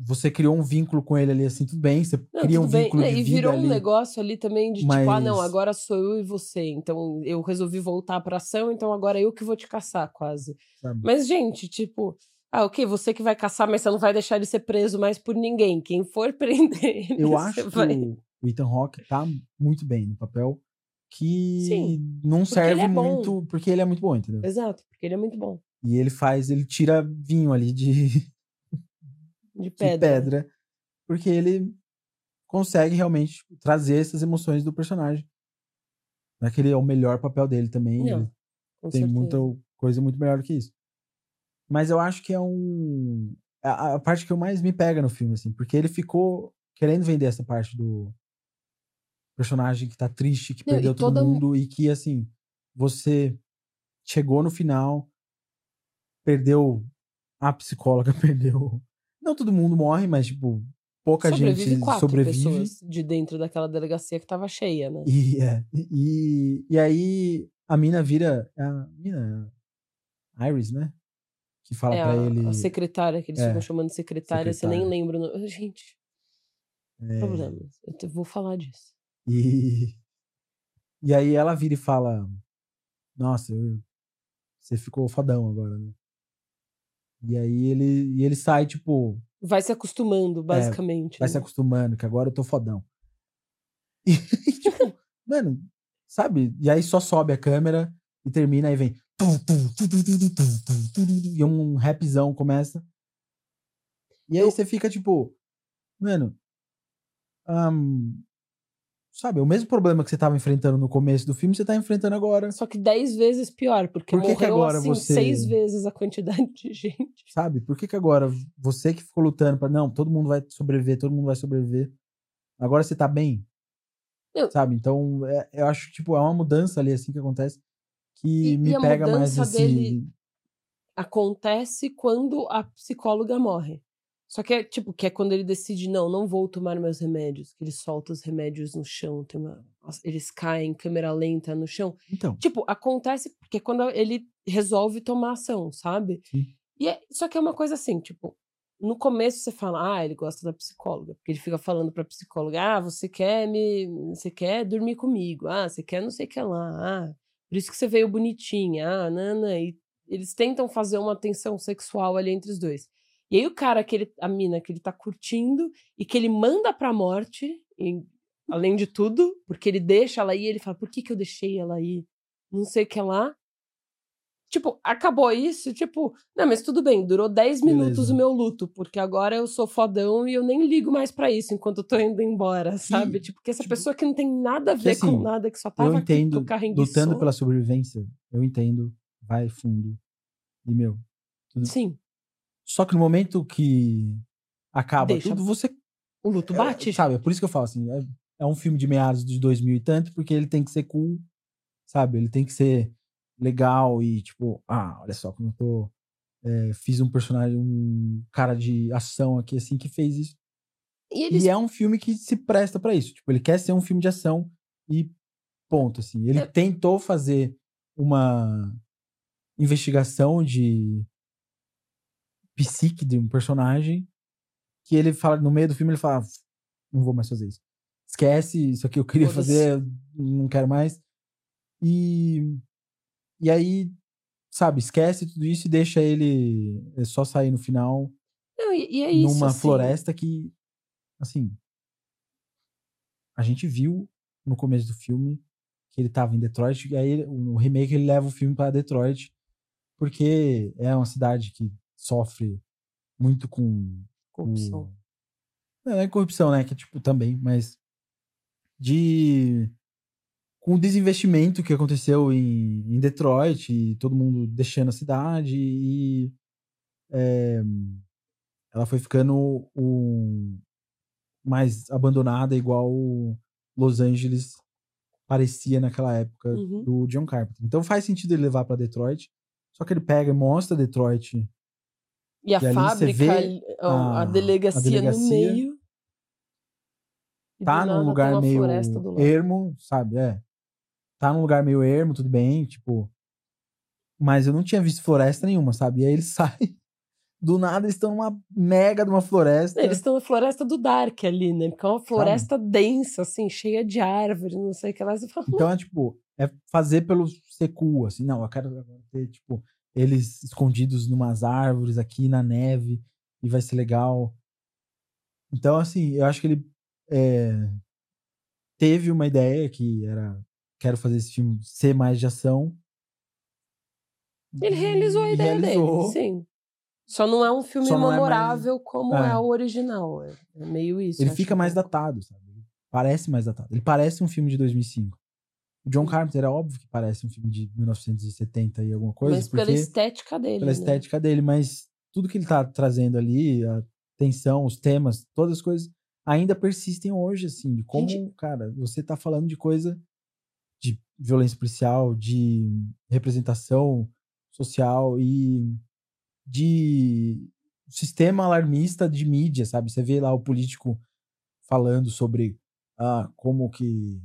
Você criou um vínculo com ele ali, assim, tudo bem. Você Não, cria um bem. vínculo Né, de e vida virou ali. um negócio ali também de tipo, ah, não, Mas- agora sou eu e você. Então eu resolvi voltar pra ação, então agora eu que vou te caçar, quase. sabe? Mas, gente, tipo, ah, ok, você que vai caçar, mas você não vai deixar ele ser preso mais por ninguém. Quem for *laughs* prender ele, Eu acho que vai. o o Ethan Hawke tá muito bem no papel. Que Sim, não ele serve é bom. muito. Porque ele é muito bom, entendeu? Exato, porque ele é muito bom. E ele faz, ele tira vinho ali de, *laughs* De *laughs* de pedra. pedra. Porque ele consegue realmente trazer essas emoções do personagem. Não é que é o melhor papel dele também. Não, tem certeza. muita coisa muito melhor do que isso. Mas eu acho que é um. A, a parte que eu mais me pega no filme, assim, porque ele ficou querendo vender essa parte do personagem que tá triste, que Não, perdeu todo toda- mundo e que, assim, você chegou no final, perdeu a psicóloga, *laughs* perdeu. Não todo mundo morre, mas, tipo, pouca Sobrevive gente quatro sobrevive. pessoas de dentro daquela delegacia que tava cheia, né? E, é, e, e aí a mina vira. A mina. Iris, né? Que fala é pra ele. a secretária, que eles É, ficam chamando de secretária, você nem secretária. lembra. o nome. *laughs* Gente, é, problemas. Eu te- vou falar disso. e, e aí ela vira e fala: Nossa, eu- você ficou fodão agora, né? E aí ele, e ele sai, tipo, Vai se acostumando, basicamente. É, vai né? se acostumando, que agora eu tô fodão. *laughs* E, tipo, mano, sabe? E aí só sobe a câmera e termina, aí vem. E um rapzão começa. E aí você fica tipo, mano. Um, sabe, o mesmo problema que você estava enfrentando no começo do filme, você está enfrentando agora. Só que dez vezes pior, porque Por que morreu que agora assim você... seis vezes a quantidade de gente. Sabe, por que, que agora você que ficou lutando para não, todo mundo vai sobreviver, todo mundo vai sobreviver. Agora você está bem. Não. Sabe, então é, eu acho que tipo, é uma mudança ali assim que acontece que E- me e a pega mais mudança esse. dele- Acontece quando a psicóloga morre. Só que é tipo, que é quando ele decide, não, não vou tomar meus remédios. Que ele solta os remédios no chão, uma... eles caem em câmera lenta no chão. Então, Tipo, acontece porque é quando ele resolve tomar ação, sabe? Sim. E é, só que é uma coisa assim, tipo, no começo você fala, ah, ele gosta da psicóloga, porque ele fica falando pra psicóloga, ah, você quer me, você quer dormir comigo, ah, você quer não sei o que lá, ah, por isso que você veio bonitinha, ah, nana, e eles tentam fazer uma tensão sexual ali entre os dois. E aí o cara que ele, a mina que ele tá curtindo e que ele manda pra morte, e, além de tudo, porque ele deixa ela ir, ele fala, por que que eu deixei ela ir? Não sei o que lá. Tipo, acabou isso, tipo, não, mas tudo bem, durou 10 minutos Beleza. o meu luto, porque agora eu sou fodão e eu nem ligo mais pra isso enquanto eu tô indo embora, sabe? tipo, que essa tipo, pessoa que não tem nada a ver assim, com nada, que só tava eu aqui entendo, carro lutando pela sobrevivência, eu entendo, vai fundo. E, meu, tudo- Sim, Só que no momento que acaba Deixa- tudo, você O luto bate. É, sabe, é por isso que eu falo assim, é, é um filme de meados de 2000 e tanto, porque ele tem que ser cool, sabe? Ele tem que ser legal e tipo, ah, olha só como eu tô. é, fiz um personagem, um cara de ação aqui, assim, que fez isso. E eles E é um filme que se presta pra isso. Tipo, ele quer ser um filme de ação e ponto, assim. Ele É. tentou fazer uma investigação de psique de um personagem que ele fala, no meio do filme, ele fala, "Ah, não vou mais fazer isso. Esquece, isso aqui eu queria fazer, não quero mais. E, e aí, sabe, esquece tudo isso e deixa ele é, só sair no final Não, e, e é isso. numa assim. floresta que, assim, a gente viu no começo do filme que ele tava em Detroit, e aí no remake ele leva o filme para Detroit, porque é uma cidade que sofre muito com Corrupção. o- Não, é corrupção, né? Que tipo, também, mas de com o desinvestimento que aconteceu em, em Detroit, e todo mundo deixando a cidade, e é, ela foi ficando um, mais abandonada, igual Los Angeles parecia naquela época Uhum. do John Carpenter. Então faz sentido ele levar pra Detroit, só que ele pega e mostra Detroit E a E fábrica, a, a delegacia, a delegacia no meio. Tá num lugar meio ermo, sabe? É. Tá num lugar meio ermo, tudo bem, tipo. Mas eu não tinha visto floresta nenhuma, sabe? E aí eles *laughs* saem. Do nada eles estão numa mega de uma floresta. Eles estão na floresta do Dark ali, né? Porque é uma floresta densa, assim, cheia de árvores, não sei o que lá. Você fala, Então é tipo, é fazer pelo secu, assim, não, eu quero ter, tipo, eles escondidos numas árvores aqui na neve e vai ser legal. Então, assim, eu acho que ele é, teve uma ideia que era quero fazer esse filme ser mais de ação. Ele realizou a ideia realizou. dele, sim. Só não é um filme Só não é mais- memorável como É. é. o original. É, é meio isso. Ele fica mais datado, sabe? Parece mais datado. Ele parece um filme de 2005. O John Carpenter é óbvio que parece um filme de 1970 e alguma coisa, Mas pela estética dele. pela né? estética dele, mas tudo que ele tá trazendo ali, a tensão, os temas, todas as coisas ainda persistem hoje, assim, de como, Gente- cara, você tá falando de coisa de violência policial, de representação social e de sistema alarmista de mídia, sabe? Você vê lá o político falando sobre ah, como que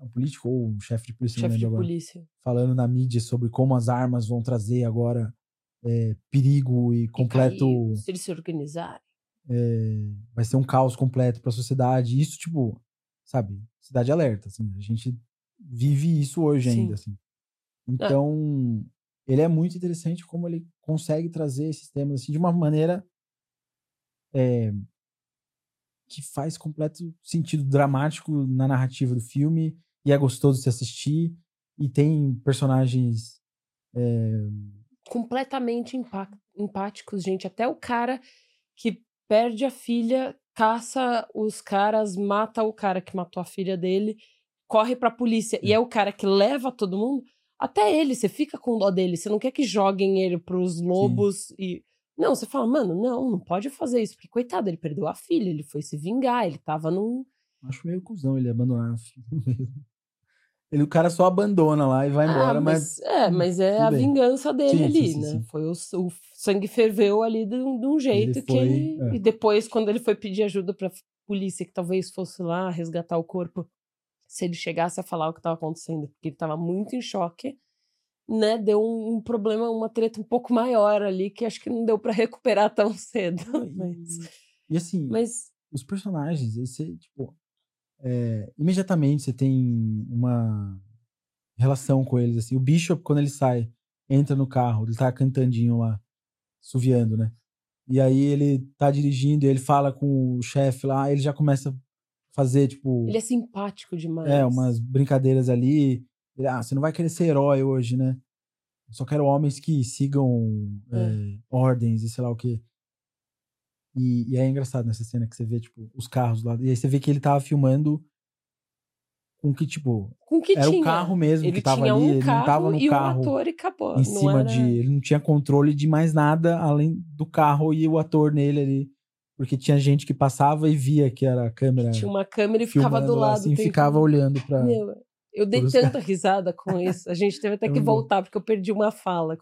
um político ou um chefe de polícia, Chefe de agora polícia. falando na mídia sobre como as armas vão trazer agora é, perigo e completo. Caiu, se eles se organizarem. é, vai ser um caos completo para a sociedade. Isso, tipo, sabe, cidade alerta. Assim, a gente vive isso hoje Sim. ainda. Assim. Então, ele é muito interessante como ele consegue trazer esses temas assim, de uma maneira é, que faz completo sentido dramático na narrativa do filme e é gostoso de se assistir e tem personagens é, completamente empáticos, gente. Até o cara que perde a filha, caça os caras, mata o cara que matou a filha dele, corre pra polícia e é o cara que leva todo mundo. Até ele, você fica com dó dele, você não quer que joguem ele pros lobos e. Não, você fala, mano, não, não pode fazer isso, porque coitado, ele perdeu a filha, ele foi se vingar, ele tava num. acho meio cuzão ele abandonar a filha mesmo. Ele, o cara só abandona lá e vai embora, Ah, mas, mas, é, mas é tudo a bem. vingança dele Sim, ali, sim, sim, né? sim. Foi o, o sangue ferveu ali de, um- de um jeito que foi, ele. é. E depois, quando ele foi pedir ajuda pra polícia, que talvez fosse lá resgatar o corpo, se ele chegasse a falar o que estava acontecendo, porque ele estava muito em choque, né? Deu um, um problema, uma treta um pouco maior ali, que acho que não deu pra recuperar tão *laughs* cedo. E- mas, e assim, mas os personagens, esse, tipo, é, imediatamente você tem uma relação com eles, assim. O Bishop, quando ele sai, entra no carro, ele tá cantandinho lá, suviando, né? E aí ele tá dirigindo e ele fala com o chefe lá, ele já começa fazer, tipo, ele é simpático demais. é, umas brincadeiras ali. Ele, ah, você não vai querer ser herói hoje, né? Eu só quero homens que sigam é, ordens e sei lá o quê. E, e é engraçado nessa cena que você vê, tipo, os carros lá. E aí você vê que ele tava filmando com que, tipo, Com que era tinha? o carro mesmo Ele que tava ali. um ele não tava no e carro um ator e acabou. em não cima era... de. Ele não tinha controle de mais nada além do carro e o ator nele ali. Porque tinha gente que passava e via que era a câmera. Tinha uma câmera e ficava do lado. assim, ficava olhando pra. Meu, eu dei tanta *laughs* risada com isso. A gente teve até É que voltar, porque eu perdi uma fala.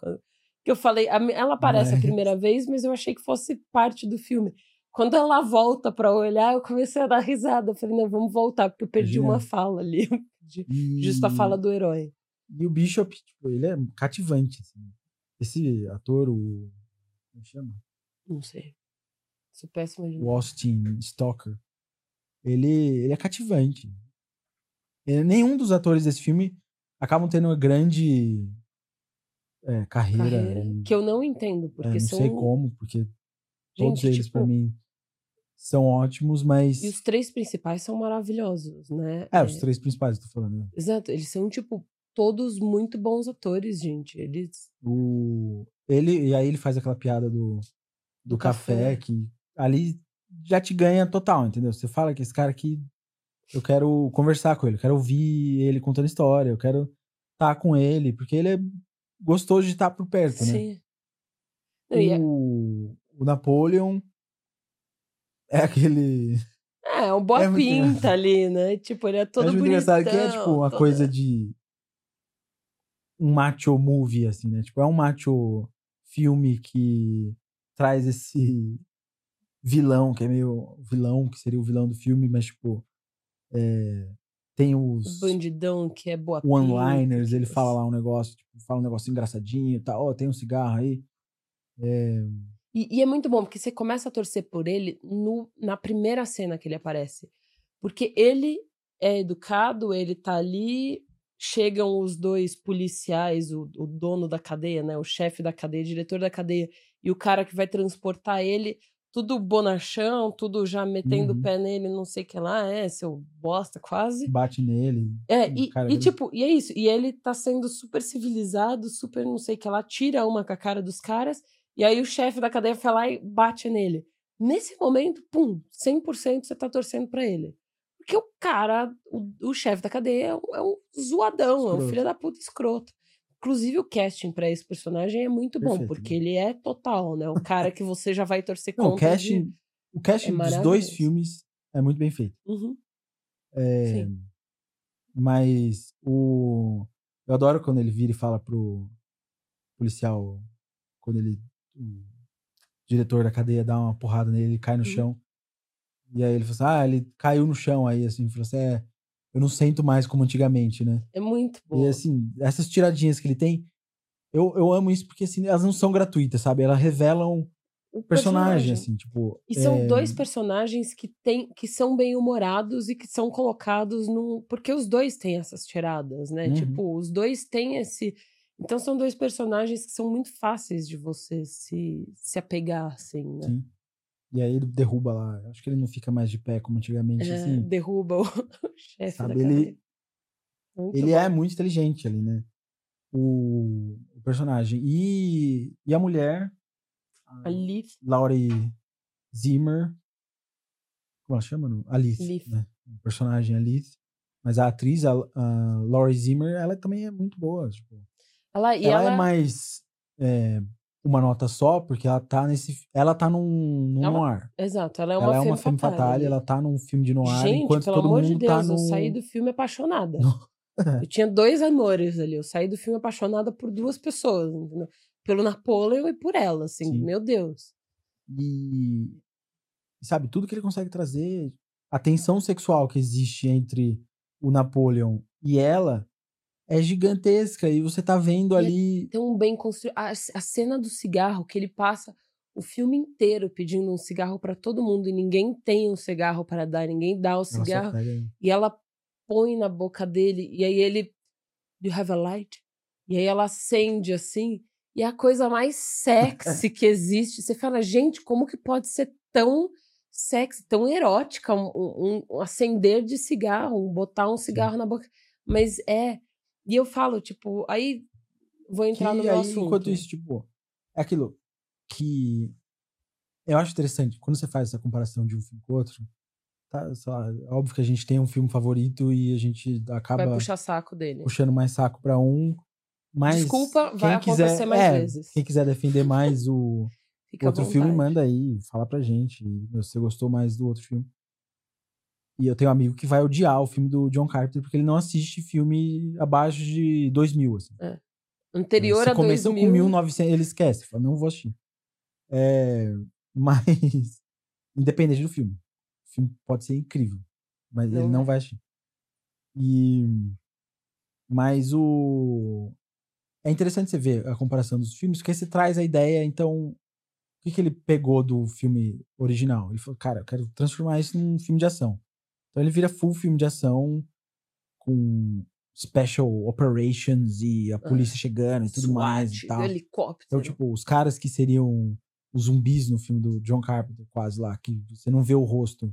Que eu falei, ela aparece a Mas- primeira vez, mas eu achei que fosse parte do filme. Quando ela volta pra olhar, eu comecei a dar risada. Eu falei, não, vamos voltar, porque eu perdi uma genial. fala ali. *laughs* De- E... Justo a fala do herói. E o Bishop, tipo, ele é cativante, assim. Esse ator, o. Como chama? Não sei. Sou péssima de O Austin Stoker. Ele, ele é cativante. Ele- nenhum dos atores desse filme acabam tendo uma grande é, carreira. carreira. e- Que eu não entendo, é, porque não são. sei como, porque todos Gente, eles, tipo, pra mim, são ótimos, mas. E os três principais são maravilhosos, né? É, os três principais, tô falando. né? Exato, eles são, tipo, todos muito bons atores, gente. Eles. O... Ele, e aí ele faz aquela piada do, do, Do café, café. que ali já te ganha total, entendeu? Você fala que esse cara aqui, eu quero conversar com ele, eu quero ouvir ele contando história, eu quero estar com ele, porque ele é gostoso de estar por perto, né? Sim. E é- O, o Napoleon é aquele. É, um boa *laughs* É pinta ali, né? Tipo, ele é todo é muito bonitão. engraçado que é tipo uma todo- coisa de um macho movie, assim, né? Tipo, é um macho filme que traz esse vilão, que é meio vilão, que seria o vilão do filme, mas tipo. é, tem O os bandidão que é boa one-liners, ele fala lá um negócio, tipo, fala um negócio engraçadinho e tal, ó, tem um cigarro aí. É, E, e é muito bom, porque você começa a torcer por ele no, na primeira cena que ele aparece. Porque ele é educado, ele tá ali, chegam os dois policiais, o, o dono da cadeia, né? O chefe da cadeia, o diretor da cadeia, e o cara que vai transportar ele, tudo bonachão, tudo já metendo o Uhum. pé nele, não sei o que lá, é, seu bosta quase. bate nele. É, Um e, e tipo, e é isso. E ele tá sendo super civilizado, super não sei o que lá, tira uma com a cara dos caras, e aí o chefe da cadeia vai lá e bate nele. Nesse momento, pum, 100% você tá torcendo pra ele. Porque o cara, o, o chefe da cadeia é um, é um zoadão, é um Escroto. filho da puta escroto. Inclusive, o casting pra esse personagem é muito bom, Perfeito, porque né? ele é total, né? O cara que você já vai torcer Não, o contra. de- casting, o casting dos dois filmes é muito bem feito. Uhum, É, sim. Mas o. Eu adoro quando ele vira e fala pro policial, quando ele. O diretor da cadeia dá uma porrada nele, ele cai no Uhum. chão. E aí ele fala assim: ah, ele caiu no chão aí, assim, falou assim: é, eu não sento mais como antigamente, né? É muito bom. E assim, essas tiradinhas que ele tem, eu, eu amo isso porque assim, elas não são gratuitas, sabe? Elas revelam O o personagem, assim, tipo. E são é, dois personagens que, tem, que são bem humorados e que são colocados no. Porque os dois têm essas tiradas, né? Uhum. Tipo, os dois têm esse. Então são dois personagens que são muito fáceis de você se, se apegar, assim, né? Sim. E aí ele derruba lá. Acho que ele não fica mais de pé como antigamente, É, assim. derruba o *laughs* chefe da Sabe, ele-. Muito Ele bom. é muito inteligente ali, né? O, o personagem. E, e a mulher, a Ali, Laurie Zimmer. Como ela chama? não? Alice. Liv. Né? O personagem Alice. Mas a atriz, a, a Laurie Zimmer, ela também é muito boa. Tipo, ela, e ela, ela, é mais é, uma nota só, porque ela tá nesse. Ela tá num, num Ela- noir. Exato, ela é uma ela é femme uma femme fatale fatale, ela tá num filme de noir, Gente, enquanto pelo todo amor mundo de tá Deus, no. eu saí do filme apaixonada. No- *laughs* Eu tinha dois amores ali. Eu saí do filme apaixonada por duas pessoas, entendeu? Pelo Napoleon e por ela, assim. Sim. Meu Deus. E, e sabe, tudo que ele consegue trazer, a tensão sexual que existe entre o Napoleon e ela é gigantesca. E você tá vendo E é ali. Tão bem construído. A, a cena do cigarro que ele passa o filme inteiro pedindo um cigarro pra todo mundo e ninguém tem um cigarro para dar, ninguém dá o cigarro. pega- E ela põe na boca dele e aí ele. Do you have a light? E aí ela acende assim. E é a coisa mais sexy que existe. Você fala, gente, como que pode ser tão sexy, tão erótica um, um- um acender de cigarro, um botar um cigarro na boca? Mas é. E eu falo, tipo, aí vou entrar que no meu aí, assunto. enquanto isso, tipo, é aquilo que eu acho interessante. Quando você faz essa comparação de um filme com o outro, tá, lá, é óbvio que a gente tem um filme favorito e a gente acaba Vai puxar saco dele. puxando mais saco pra um. Mas Desculpa, vai quem quiser, acontecer mais é, vezes. Quem quiser defender mais o, *laughs* outro filme, manda aí, fala pra gente se você gostou mais do outro filme. E eu tenho um amigo que vai odiar o filme do John Carpenter porque ele não assiste filme abaixo de 2000, assim. Anterior Se a começou 2000, com 1900, ele esquece, fala, não vou assistir. É, mas, *laughs* independente do filme, o filme pode ser incrível, mas Não ele não vai assistir. E, mas o. É interessante você ver a comparação dos filmes, porque você traz a ideia, então, o que, que ele pegou do filme original? Ele falou, cara, eu quero transformar isso num filme de ação. Então ele vira full filme de ação, com special operations e a polícia chegando e tudo mais e SWAT, tal. helicóptero. Então, tipo, os caras que seriam os zumbis no filme do John Carpenter, quase lá, que você não vê o rosto.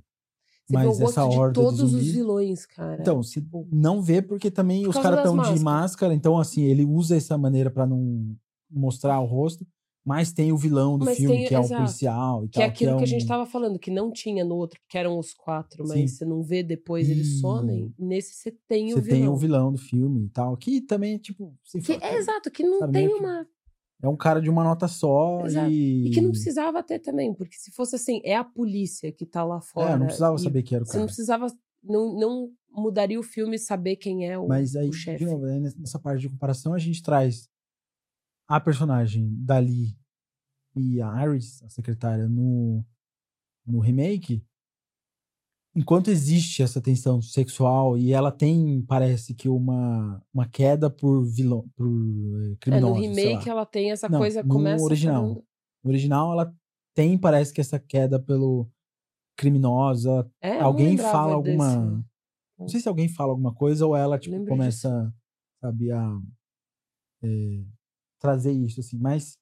Você vê mas o rosto essa horda de todos os vilões, cara. Então, se não vê, porque também Por os caras estão de máscara, então, assim, ele usa essa maneira pra não mostrar o rosto, mas tem o vilão do Mas filme, tem- que é o exato. policial e que é tal. aquilo que, a gente um- tava falando, que não tinha no outro, que eram os quatro, mas Sim. você não vê depois, eles E- somem. Nesse você tem Você o vilão. tem o vilão do filme e tal, que também, tipo, você Que, é exato, que não sabe, tem que- uma. é um cara de uma nota só Exato. e... E que não precisava ter também, porque se fosse assim, é a polícia que tá lá fora. É, não precisava saber quem era o Você cara. não precisava. Não, não mudaria o filme saber quem é o, Mas aí, o de chefe. novo, aí nessa parte de comparação, a gente traz a personagem Dali e a Iris, a secretária, no, no remake. Enquanto existe essa tensão sexual e ela tem, parece que, uma, uma queda por vilão, por eh, É, criminosos. no remake ela tem essa Não, coisa, no começa original. falando- No original, ela tem, parece que, essa queda pelo criminosa. É, alguém fala desse- alguma. Não sei se alguém fala alguma coisa ou ela, tipo, começa, sabe, a é, trazer isso, assim. Mas,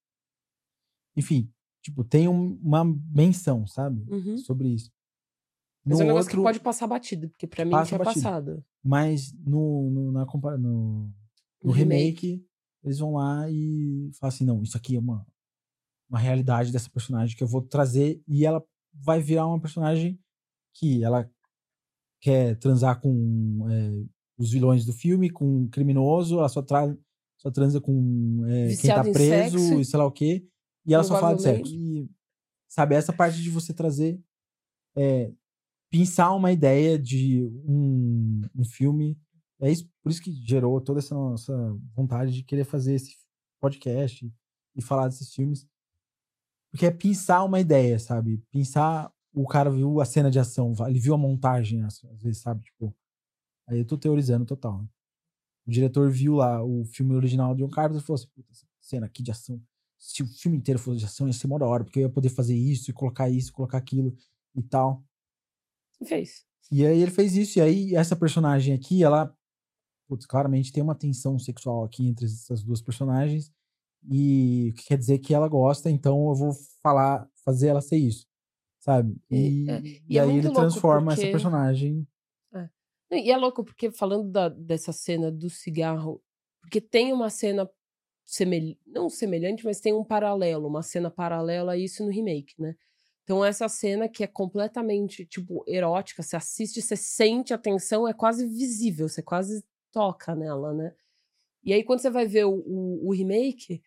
enfim, tipo, tem um- uma menção, sabe, Uhum. sobre isso. Mas No é um negócio outro, que pode passar batido, porque pra mim Passa tinha batido. passado. mas no, no, na, no, no No remake, eles vão lá e falam assim, não, isso aqui é uma, uma realidade dessa personagem que eu vou trazer e ela vai virar uma personagem que ela quer transar com é, os vilões do filme, com um criminoso, ela só, tra só transa com é, quem tá preso sexo. e sei lá o quê, e ela só fala de sexo. E, sabe, essa parte de você trazer, é, pensar uma ideia de um, um filme, é isso, por isso que gerou toda essa nossa vontade de querer fazer esse podcast e falar desses filmes. Porque é pensar uma ideia, sabe? Pensar. O cara viu a cena de ação, ele viu a montagem, às às vezes, sabe? Tipo. Aí eu tô teorizando total. né? O diretor viu lá o filme original de John Carpenter e falou assim: puta, essa cena aqui de ação. Se o filme inteiro fosse de ação, ia ser mó da hora, porque eu ia poder fazer isso e colocar isso, colocar aquilo e tal. E fez. E aí ele fez isso, e aí essa personagem aqui, ela, putz, claramente tem uma tensão sexual aqui entre essas duas personagens, e quer dizer que ela gosta, então eu vou falar, fazer ela ser isso, sabe? E- E, é, e e é aí ele transforma essa porque- personagem. E é louco, porque falando da- dessa cena do cigarro, porque tem uma cena semelhante, não semelhante, mas tem um paralelo, uma cena paralela a isso no remake, né? Então essa cena que é completamente, tipo, erótica, você assiste, você sente a tensão, é quase visível, você quase toca nela, né? E aí quando você vai ver o, o- o remake,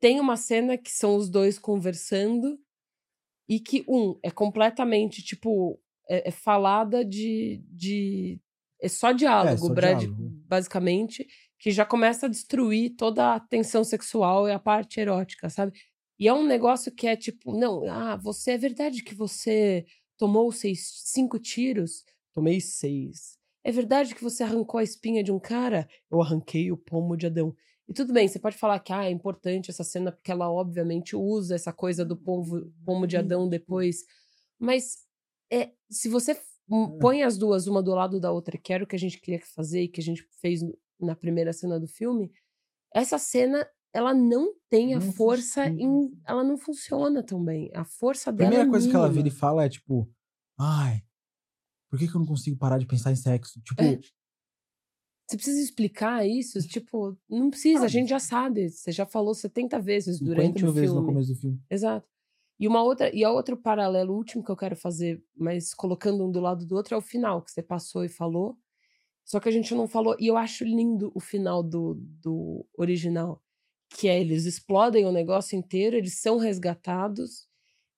tem uma cena que são os dois conversando e que, um, é completamente, tipo, é, é falada de, de... É só diálogo, só Brad- diálogo. basicamente, que já começa a destruir toda a tensão sexual e a parte erótica, sabe? E é um negócio que é tipo, não, ah, você é verdade que você tomou seis, cinco tiros? Tomei seis. É verdade que você arrancou a espinha de um cara? Eu arranquei o pomo de Adão. E tudo bem, você pode falar que ah, é importante essa cena porque ela obviamente usa essa coisa do pomo, pomo de Adão depois. Mas é, se você f- m- É. põe as duas uma do lado da outra, que era o que a gente queria fazer e que a gente fez na primeira cena do filme, essa cena ela não tem a Não força em, ela não funciona tão bem. A força A dela primeira é coisa que ela vira e mínima. fala é tipo, ai, por que, que eu não consigo parar de pensar em sexo? Tipo, É. Você precisa explicar isso? Tipo, não precisa, a Sabe? gente já sabe. Você já falou 70 vezes 50 durante o vezes no filme. começo do filme. Exato. E uma outra, e a outro paralelo último que eu quero fazer, mas colocando um do lado do outro, é o final que você passou e falou. Só que a gente não falou, e eu acho lindo o final do, do original, que é eles explodem o negócio inteiro, eles são resgatados.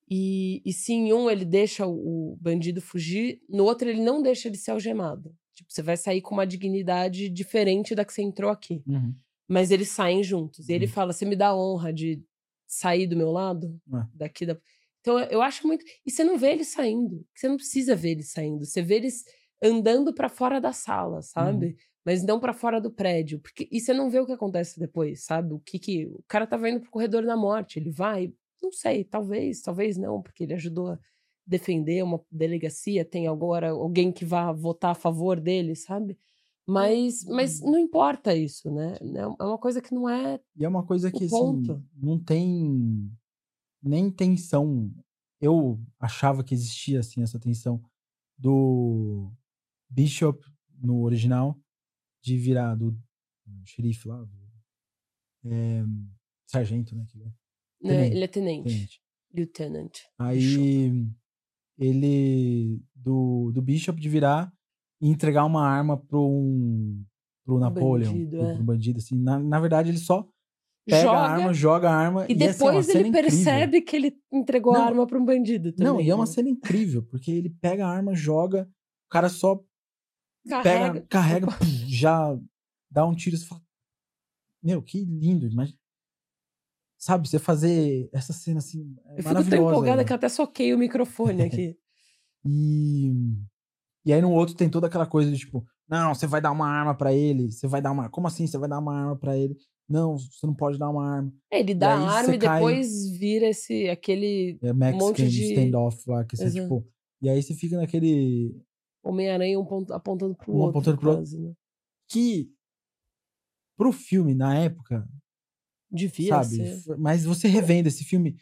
E, e se em um ele deixa o, o bandido fugir, no outro ele não deixa ele ser algemado. Tipo, você vai sair com uma dignidade diferente da que você entrou aqui. Uhum. Mas eles saem juntos. E ele Uhum. fala: Você me dá a honra de sair do meu lado? É. Daqui da. Então eu acho muito. E você não vê eles saindo. Você não precisa ver eles saindo. Você vê eles andando pra fora da sala, sabe? Mas não pra fora do prédio. Porque... E você não vê o que acontece depois, sabe? O que que. O cara tava indo pro corredor da morte. Ele vai. Não sei, talvez, talvez não, porque ele ajudou a defender uma delegacia. Tem agora alguém que vá votar a favor dele, sabe? Mas, mas não importa isso, né? É uma coisa que não é. E é uma coisa que, assim, não tem nem tensão. Eu achava que existia, assim, essa tensão do Bishop no original, de virar do, xerife lá, do, é, sargento, né? que ele é, né? Tenente, Ele é tenente. tenente. Lieutenant. Aí ele do, do Bishop de virar e entregar uma arma pro um pro Napoleon, bandido, pro, é. pro bandido assim. Na, na verdade ele só pega Joga, a arma, joga a arma e e, é depois cena ele incrível. percebe que ele entregou Não, a arma pra um bandido também. Não, e é uma né? cena incrível, porque ele pega a arma, joga, o cara só Carrega. pega, carrega, *laughs* já dá um tiro e você fala, meu, que lindo, mas sabe, você fazer essa cena assim, é Eu fico tão empolgada velho. que eu até soquei o microfone aqui. *laughs* E e aí no outro tem toda aquela coisa de tipo, não, você vai dar uma arma pra ele, você vai dar uma, como assim você vai dar uma arma pra ele? Não, você não pode dar uma arma. É, ele dá a arma e cai- depois vira esse, aquele É Mexican monte de- standoff lá, que você Exato. tipo, e aí você fica naquele Homem-Aranha um ponto- apontando pro Um outro. apontando pro outro. quase, né? que pro filme na época Devia sabe? ser. Mas você revendo esse filme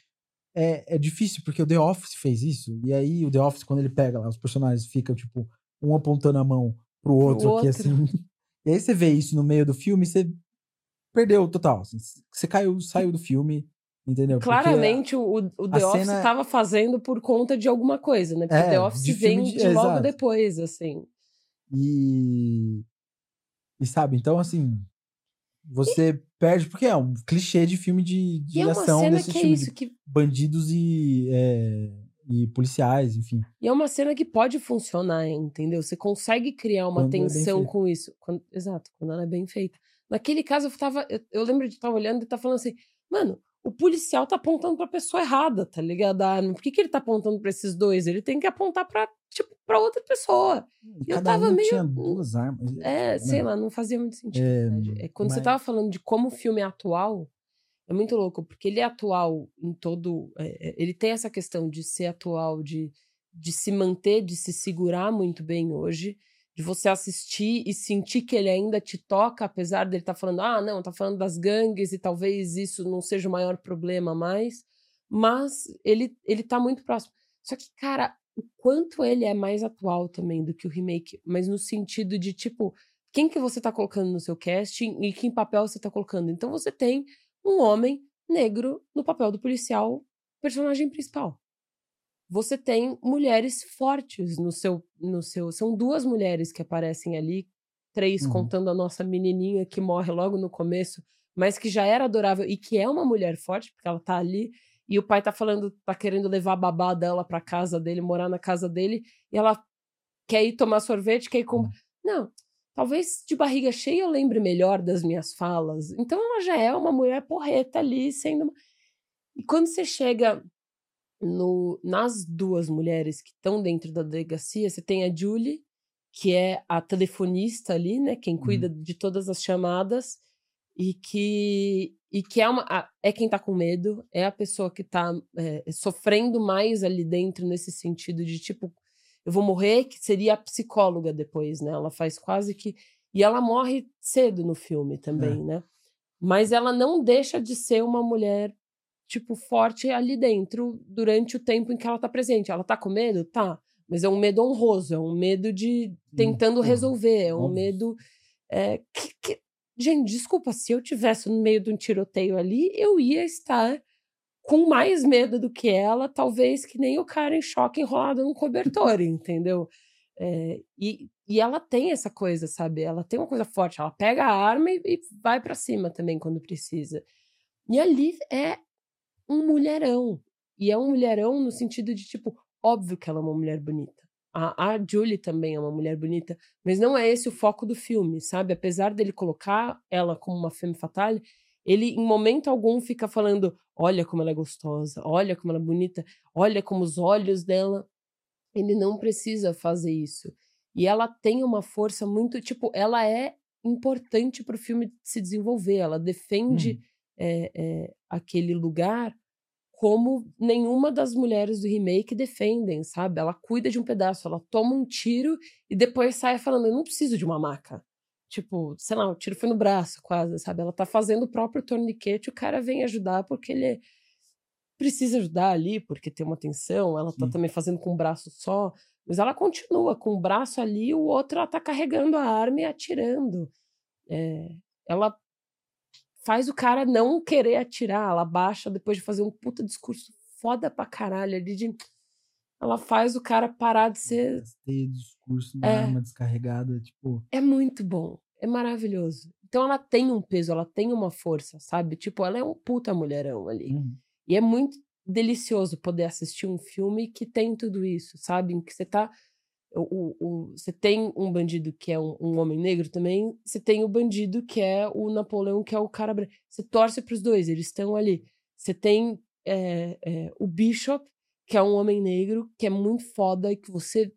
é, é difícil, porque o The Office fez isso. E aí o The Office, quando ele pega lá, os personagens ficam, tipo, um apontando a mão pro outro, outro. aqui assim. *laughs* E aí você vê isso no meio do filme, você perdeu total. assim, Você caiu, saiu do filme, entendeu? Porque Claramente, o, o The Office estava fazendo por conta de alguma coisa, né? Porque É, o The Office de vem de, de- logo exato. depois, assim. E. E sabe, então assim. Você perde, porque é um clichê de filme de, de E é uma ação cena desse que é de que bandidos e, é, e policiais, enfim. E é uma cena que pode funcionar, entendeu? Você consegue criar uma Quando é tensão feita. com isso. Quando- exato, quando ela é bem feita. Naquele caso, eu tava. Eu, eu lembro de estar olhando e estar falando assim, mano, o policial tá apontando pra pessoa errada, tá ligado? A arma. Por que, que ele tá apontando pra esses dois? Ele tem que apontar pra, tipo, pra outra pessoa. E Eu tava um meio- tinha duas armas. É, sei Não, lá, não fazia muito sentido. É. É, quando você mas- tava falando de como o filme é atual, é muito louco, porque ele é atual em todo. é, é, ele tem essa questão de ser atual, de, de se manter, de se segurar muito bem hoje, de você assistir e sentir que ele ainda te toca, apesar dele estar falando, ah, não, tá falando das gangues e talvez isso não seja o maior problema mais, mas ele, ele tá muito próximo. Só que, cara, o quanto ele é mais atual também do que o remake, mas no sentido de, tipo, quem que você tá colocando no seu casting e que papel você tá colocando. Então você tem um homem negro no papel do policial, personagem principal. Você tem mulheres fortes no seu no seu, são duas mulheres que aparecem ali, três Uhum. contando a nossa menininha que morre logo no começo, mas que já era adorável e que é uma mulher forte, porque ela tá ali e o pai tá falando, tá querendo levar a babá dela pra casa dele, morar na casa dele, e ela quer ir tomar sorvete, quer ir com. Uhum. Não, talvez de barriga cheia eu lembre melhor das minhas falas. Então ela já é uma mulher porreta ali, sendo. E quando você chega no, nas duas mulheres que estão dentro da delegacia, você tem a Julie, que é a telefonista ali, né? Quem cuida de todas as chamadas, e que, e que é, uma, a- é quem tá com medo, é a pessoa que tá é, sofrendo mais ali dentro, nesse sentido de tipo, eu vou morrer, que seria a psicóloga depois, né? Ela faz quase que. E ela morre cedo no filme também, né? Mas ela não deixa de ser uma mulher, tipo, forte ali dentro durante o tempo em que ela tá presente. Ela tá com medo? Tá. Mas é um medo honroso, é um medo de tentando porra, resolver, é um medo. é, que- que- Gente, desculpa, se eu tivesse no meio de um tiroteio ali, eu ia estar com mais medo do que ela, talvez que nem o cara em choque enrolado num cobertor, *laughs* entendeu? É, e, e ela tem essa coisa, sabe? Ela tem uma coisa forte, ela pega a arma e, e vai pra cima também quando precisa. E a Liv é um mulherão. E é um mulherão no sentido de, tipo, óbvio que ela é uma mulher bonita. A, a Julie também é uma mulher bonita, mas não é esse o foco do filme, sabe? Apesar dele colocar ela como uma femme fatale, ele em momento algum fica falando: olha como ela é gostosa, olha como ela é bonita, olha como os olhos dela. Ele não precisa fazer isso. E ela tem uma força muito. Tipo, ela é importante para o filme se desenvolver. Ela defende hum. É, é, aquele lugar como nenhuma das mulheres do remake defendem, sabe? Ela cuida de um pedaço, ela toma um tiro e depois sai falando: eu não preciso de uma maca. Tipo, sei lá, o tiro foi no braço, quase, sabe? Ela tá fazendo o próprio torniquete, o cara vem ajudar porque ele precisa ajudar ali, porque tem uma tensão, ela tá Sim. também fazendo com um braço só, mas ela continua com o braço ali, o outro ela tá carregando a arma e atirando. É, ela faz o cara não querer atirar. Ela baixa depois de fazer um puta discurso foda pra caralho ali de. Ela faz o cara parar de ser. Ter discurso, uma é, arma descarregada, tipo. É muito bom. É maravilhoso. Então ela tem um peso, ela tem uma força, sabe? Tipo, ela é um puta mulherão ali. Uhum. E é muito delicioso poder assistir um filme que tem tudo isso, sabe? Em que você tá o, o, você tem um bandido que é um, um, homem negro também, você tem o bandido que é o Napoleão, que é o cara branco. Você torce para os dois, eles estão ali. Você tem é, é, o Bishop, que é um homem negro, que é muito foda e que você.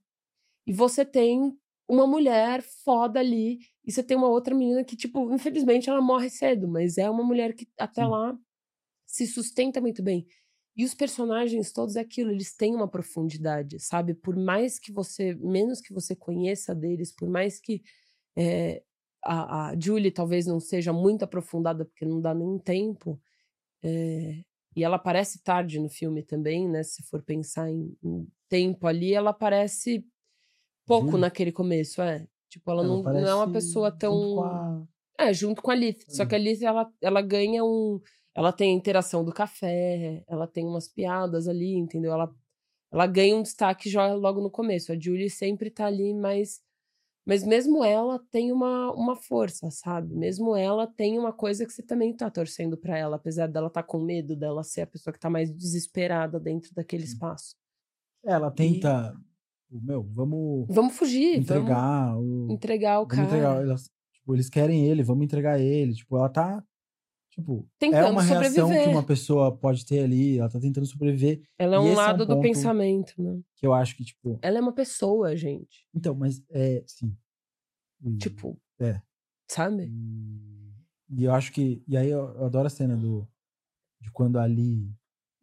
E você tem uma mulher foda ali, e você tem uma outra menina que, tipo, infelizmente ela morre cedo, mas é uma mulher que até Sim. lá se sustenta muito bem. E os personagens todos é aquilo, eles têm uma profundidade, sabe? Por mais que você, menos que você conheça deles, por mais que é, a, a Julie talvez não seja muito aprofundada, porque não dá nem tempo, é, e ela aparece tarde no filme também, né? Se for pensar em, em tempo ali, ela aparece pouco naquele começo, é. Tipo, ela, ela não, não, é uma pessoa tão. A... É, junto com a Lith. Só que a Lith, ela, ela ganha um ela tem a interação do café, ela tem umas piadas ali, entendeu? Ela, ela ganha um destaque já logo no começo. A Julie sempre tá ali, mas, mas mesmo ela tem uma, uma força, sabe? Mesmo ela tem uma coisa que você também tá torcendo para ela, apesar dela estar tá com medo dela ser a pessoa que tá mais desesperada dentro daquele espaço. Ela tenta. E... Meu, vamos. Vamos fugir. Entregar vamos o. Entregar o cara. Entregar, elas, tipo, eles querem ele, vamos entregar ele. Tipo, ela tá Tipo, Tentando é uma reação sobreviver. que uma pessoa pode ter ali, ela tá tentando sobreviver. Ela é um lado é um do pensamento, né? Que eu acho que, tipo. Ela é uma pessoa, gente. Então, mas é, sim. E, tipo. É. Sabe? E, e, eu acho que. E aí eu, eu adoro a cena do. De quando a Ali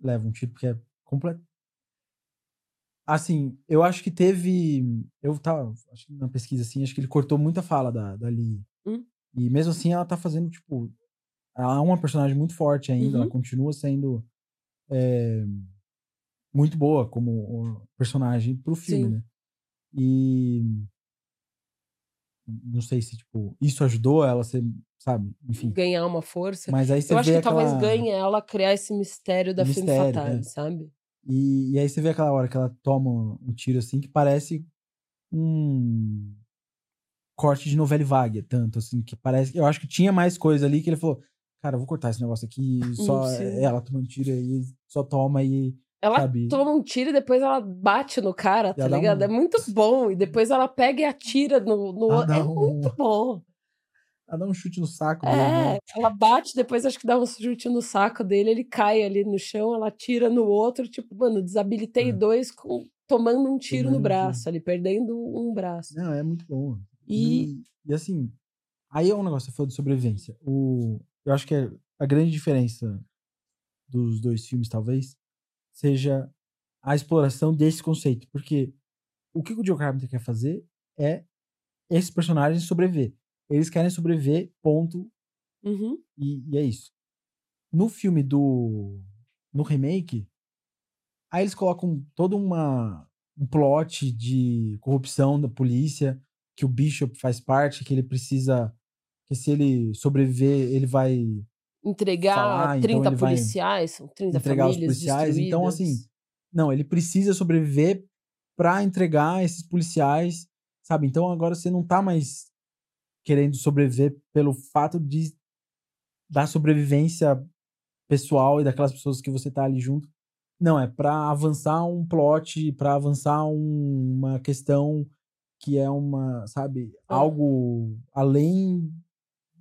leva um tiro, porque é completo. Assim, eu acho que teve. Eu tava. Acho que na pesquisa, assim, acho que ele cortou muita fala da, da Ali. Hum? E mesmo assim ela tá fazendo, tipo, ela é uma personagem muito forte ainda, uhum. ela continua sendo é, muito boa como personagem pro filme, Sim. né? E não sei se, tipo, isso ajudou ela a ser, sabe, enfim. Ganhar uma força. Mas aí você Eu acho que aquela... talvez ganhe ela criar esse mistério da mistério, Femme Fatale, é. sabe? E, e aí você vê aquela hora que ela toma um tiro assim que parece um corte de novela vaga, tanto assim, que parece. Eu acho que tinha mais coisa ali que ele falou: cara, eu vou cortar esse negócio aqui, só ela toma um tiro aí, só toma e. Ela sabe? toma um tiro e depois ela bate no cara, tá ligado? Um... É muito bom. E depois ela pega e atira no. no... É um... muito bom. Ela dá um chute no saco é, dele. Né? ela bate, depois acho que dá um chute no saco dele, ele cai ali no chão, ela tira no outro, tipo, mano, desabilitei é. dois com, tomando um tiro tomando no braço um ali, perdendo um braço. Não, é muito bom. E, e, e assim, aí é um negócio, você falou de sobrevivência. O, eu acho que a grande diferença dos dois filmes, talvez, seja a exploração desse conceito. Porque o que o Joe Carpenter quer fazer é esses personagens sobreviver. Eles querem sobreviver, ponto. Uhum. E, e, é isso. No filme do. No remake, aí eles colocam todo uma, um plot de corrupção da polícia, que o Bishop faz parte, que ele precisa que se ele sobreviver, ele vai entregar falar, 30 então policiais, são 30 entregar famílias os policiais. Então, assim, não, ele precisa sobreviver para entregar esses policiais, sabe? Então agora você não tá mais querendo sobreviver pelo fato de da sobrevivência pessoal e daquelas pessoas que você tá ali junto. Não, é para avançar um plot, para avançar um, uma questão que é uma, sabe, Ah. algo além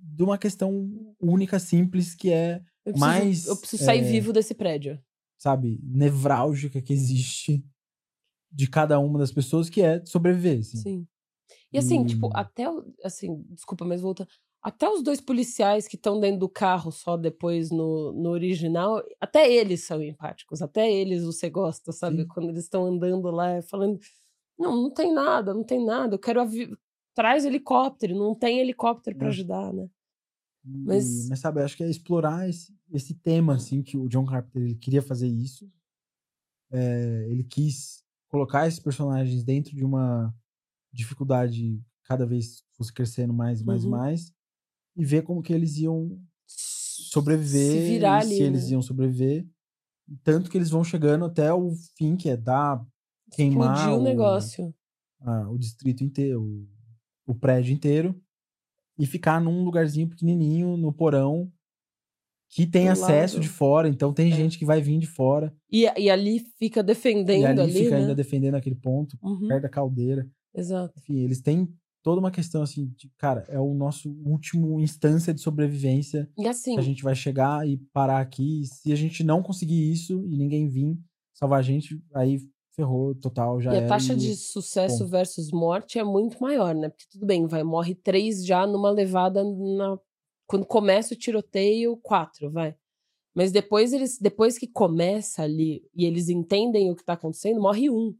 de uma questão única, simples, que é, Eu preciso, Mas, eu preciso sair é, vivo desse prédio. sabe, nevrálgica que existe de cada uma das pessoas, que é sobreviver, assim. Sim. E assim, tipo, E- até. o- Assim, desculpa, mas volta. Até os dois policiais que estão dentro do carro só depois no, no original, até eles são empáticos, até eles você gosta, sabe? Sim. Quando eles estão andando lá falando: não, não tem nada, não tem nada, eu quero. Traz helicóptero, não tem helicóptero pra É. ajudar, né? E- Mas- mas sabe, acho que é explorar esse, esse tema, assim, que o John Carpenter ele queria fazer isso. É, ele quis colocar esses personagens dentro de uma dificuldade cada vez fosse crescendo mais e mais e Uhum. mais e ver como que eles iam sobreviver, Se ali. se eles né? iam sobreviver. Tanto que eles vão chegando até o fim, que é dar queimar Explodir o o- negócio. a- o distrito inteiro, o, prédio inteiro, e ficar num lugarzinho pequenininho, no porão, que tem Do acesso lado. de fora, então tem É. gente que vai vir de fora, E, e ali fica defendendo e ali, ali, fica né? ainda defendendo aquele ponto, Uhum, perto da caldeira. exato. Enfim, eles têm toda uma questão assim, de, cara, é o nosso último instância de sobrevivência E assim, a gente vai chegar e parar aqui. E se a gente não conseguir isso e ninguém vir salvar a gente, aí ferrou total, já E a taxa e- de sucesso ponto. versus morte é muito maior, né? Porque tudo bem, vai, morre três já numa levada na. Quando começa o tiroteio, quatro, vai. Mas depois eles, depois que começa ali e eles entendem o que tá acontecendo, morre um.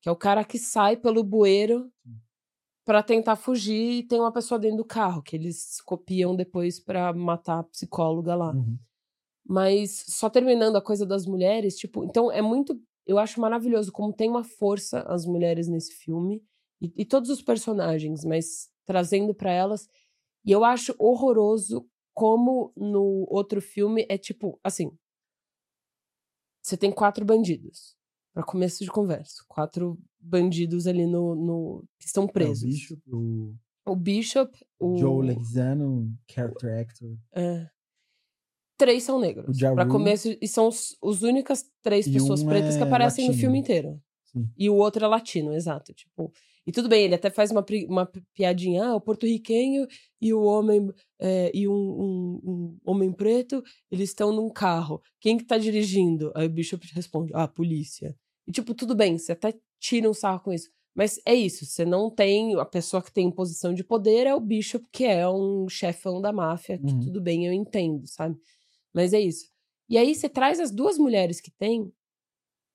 Que é o cara que sai pelo bueiro pra tentar fugir e tem uma pessoa dentro do carro, que eles copiam depois pra matar a psicóloga lá. Uhum. Mas só terminando a coisa das mulheres, tipo, então é muito. Eu acho maravilhoso como tem uma força as mulheres nesse filme e, e todos os personagens, mas trazendo pra elas. E eu acho horroroso como no outro filme é tipo, assim. Você tem quatro bandidos, pra começo de conversa. Quatro bandidos ali no. no que estão É, o presos. Bishop, o o Bishop, o. Joe Leguizano, character actor. É. Três são negros. Ja Rule. começo, e são os, os únicas três pessoas um pretas que é aparecem no latino. filme inteiro. Sim. E o outro é latino, exato. Tipo, e tudo bem, ele até faz uma, uma pi- piadinha, ah, o porto-riquenho e o homem é, e um, um- um homem preto, eles estão num carro. Quem que tá dirigindo? Aí o Bishop responde, ah, a polícia. E tipo, tudo bem, você até tira um sarro com isso. Mas é isso, você não tem. A pessoa que tem posição de poder é o Bishop, que é um chefão da máfia, que Uhum. tudo bem, eu entendo, sabe? Mas é isso. E aí você traz as duas mulheres que tem,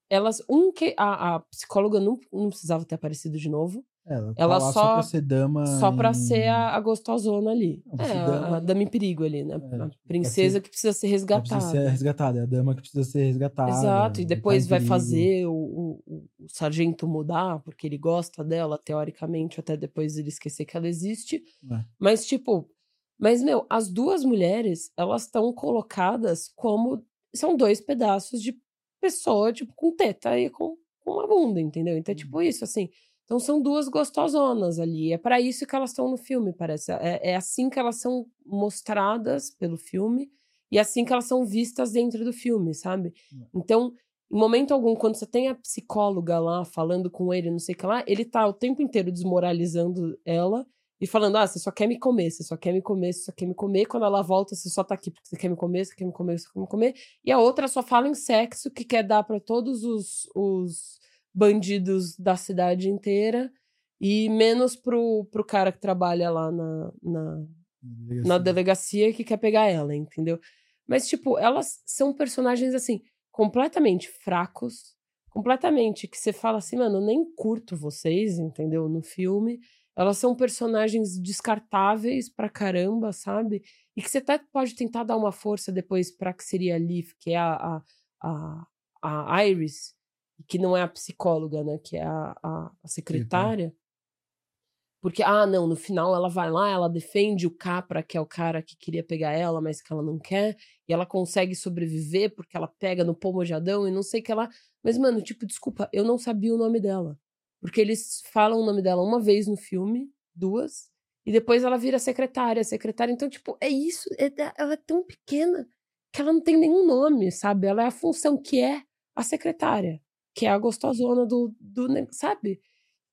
elas. Um que. A, a psicóloga não, não precisava ter aparecido de novo. Ela, Ela tá lá só- pra ser dama. Só pra em- ser a, a gostosona ali. Não, É, a, dama- a dama em perigo ali, né? É, a princesa ser- que precisa ser Ela resgatada. precisa ser resgatada. É a dama que precisa ser resgatada. Exato, e tá depois vai fazer o, o, o- o sargento mudar, porque ele gosta dela, teoricamente, até depois ele esquecer que ela existe. É. Mas, tipo, mas, meu, as duas mulheres, elas estão colocadas como. São dois pedaços de pessoa, tipo, com teta e com, com uma bunda, entendeu? Então, é tipo isso, assim. Então, são duas gostosonas ali. É para isso que elas estão no filme, parece. É, é assim que elas são mostradas pelo filme e é assim que elas são vistas dentro do filme, sabe? Então, em momento algum, quando você tem a psicóloga lá falando com ele, não sei o que lá, ele tá o tempo inteiro desmoralizando ela e falando: ah, você só quer me comer, você só quer me comer, você só quer me comer. Quando ela volta, você só tá aqui porque você quer me comer, você quer me comer, você quer me comer. E a outra só fala em sexo, que quer dar pra todos os, os bandidos da cidade inteira e menos pro, pro cara que trabalha lá na, na, na delegacia que quer pegar ela, entendeu? Mas, tipo, elas são personagens, assim, completamente fracos, completamente que você fala assim, mano, eu nem curto vocês, entendeu? No filme. Elas são personagens descartáveis pra caramba, sabe? E que você até pode tentar dar uma força depois pra que seria a Liv, que é a, a, a, Iris, que não é a psicóloga, né? Que é a, a, a secretária. Porque, ah, não, no final ela vai lá, ela defende o Capra, que é o cara que queria pegar ela, mas que ela não quer, e ela consegue sobreviver porque ela pega no pomo de Adão e não sei que lá. Mas, mano, tipo, desculpa, eu não sabia o nome dela. Porque eles falam o nome dela uma vez no filme, duas, e depois ela vira secretária, secretária. Então, tipo, é isso, é- ela é tão pequena que ela não tem nenhum nome, sabe? Ela é a função que é a secretária, que é a gostosona do, do sabe?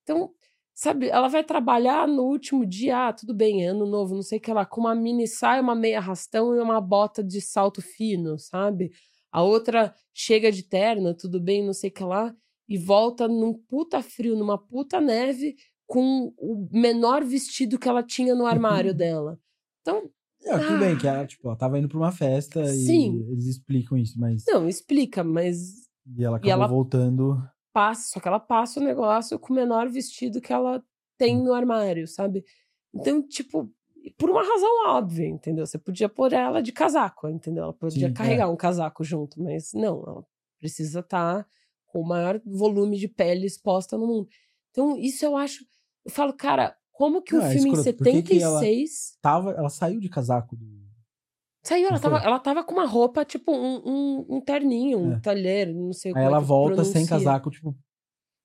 Então, sabe, ela vai trabalhar no último dia, ah, tudo bem, é ano novo, não sei o que lá, com uma mini saia, uma meia rastão e uma bota de salto fino, sabe? A outra chega de terno, tudo bem, não sei o que lá, e volta num puta frio, numa puta neve, com o menor vestido que ela tinha no armário dela. Então, é, tudo ah, bem, que ela, tipo, ela tava indo pra uma festa sim. e eles explicam isso, mas. Não, explica, mas. E ela acabou e ela voltando. Passa, só que ela passa o negócio com o menor vestido que ela tem no armário, sabe? Então, tipo, por uma razão óbvia, entendeu? Você podia pôr ela de casaco, entendeu? Ela podia Sim, é. carregar é. um casaco junto, mas não, ela precisa estar tá com o maior volume de pele exposta no mundo. Então, isso eu acho. Eu falo, cara, como que o é filme escroto. em 76. Que ela, tava, ela saiu de casaco do. Saiu, ela tava, ela tava com uma roupa, tipo, um, um, um terninho, um é. talher, não sei Aí ela é volta pronuncia. sem casaco, tipo.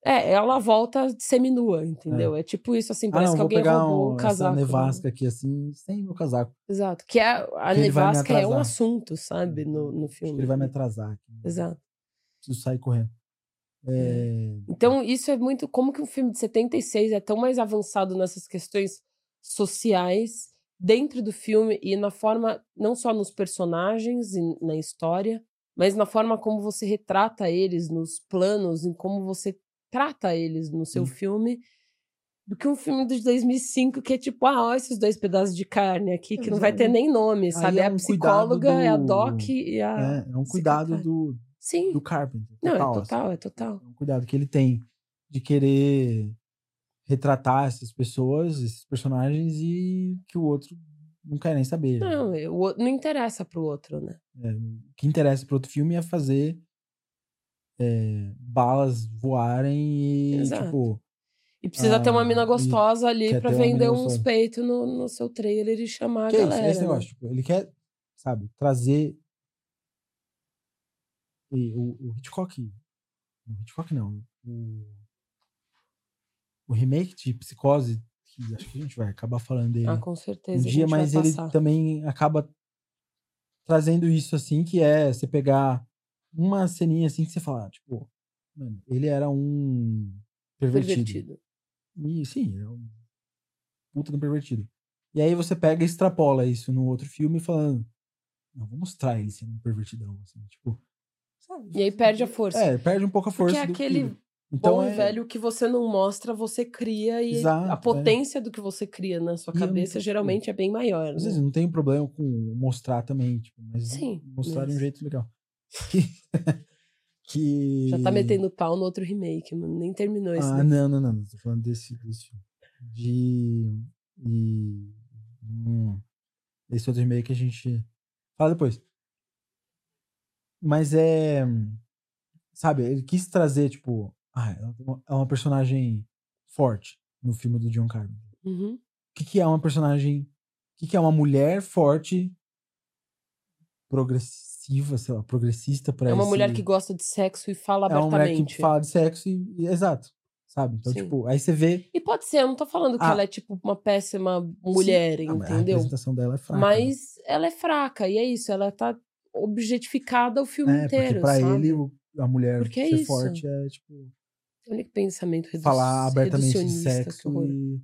É, ela volta seminua, entendeu? É, é tipo isso, assim, parece ah, não, que alguém roubou um, casaco. Essa nevasca aqui, assim, sem meu casaco. Exato. Que é, a que nevasca é um assunto, sabe, no, no filme. ele vai me atrasar. Aqui. Exato. Preciso sair correndo. É... Então, isso é muito. Como que um filme de 76 é tão mais avançado nessas questões sociais dentro do filme e na forma, não só nos personagens e na história, mas na forma como você retrata eles, nos planos, em como você trata eles no seu filme, do que um filme de 2005 que é tipo, ah, olha esses dois pedaços de carne aqui, que não vai ter nem nome, sabe? É, é a psicóloga, do... é a doc e a. É, é um cuidado do, Sim. do Carpenter. Total, Não, é total, assim. é total. Um cuidado que ele tem de querer retratar essas pessoas, esses personagens e que o outro não quer nem saber. Não, o, não interessa pro outro, né? É, o que interessa pro outro filme é fazer é, balas voarem e, Exato. tipo... E precisa ah, ter uma mina gostosa ali pra vender uns peitos no, no seu trailer e chamar que a galera. É esse né? negócio, tipo, ele quer, sabe, trazer o, o Hitchcock. O Hitchcock não. O, o remake de Psicose, que acho que a gente vai acabar falando dele. Ah, com certeza. Um dia, mas ele também acaba trazendo isso assim, que é você pegar uma ceninha assim que você fala, tipo, mano, ele era um pervertido. pervertido. E sim, é um puta do pervertido. E aí você pega e extrapola isso no outro filme falando, não, vou mostrar ele sendo um pervertidão, assim, tipo, e aí perde a força. É, perde um pouco a força. Porque é aquele então, bom é... velho que você não mostra, você cria e Exato, a é. potência é. do que você cria na sua cabeça geralmente é bem maior. Às né? vezes não tem problema com mostrar também, tipo, mas Sim, mostrar mas... de um jeito legal. *laughs* que... Já tá metendo pau no outro remake, mano. Nem terminou esse. Ah, não, não, não. Tô falando desse, desse filme. De. E. Hum, esse outro remake a gente. Fala depois. Mas é. Sabe, ele quis trazer, tipo. Ah, é uma personagem forte no filme do John Carpenter. Uhum. O que, que é uma personagem. O que, que é uma mulher forte, progressiva, sei lá, progressista para É uma esse... mulher que gosta de sexo e fala é abertamente. É uma mulher que fala de sexo e. Exato. Sabe? Então, Sim. tipo, aí você vê. E pode ser, eu não tô falando que ela é, tipo, uma péssima mulher, Sim. entendeu? A representação dela é fraca. Mas né? ela é fraca, e é isso, ela tá objetificada o filme é, inteiro. Porque pra ele, a mulher porque é ser isso. forte é tipo. Olha que pensamento redu Falar abertamente de sexo e,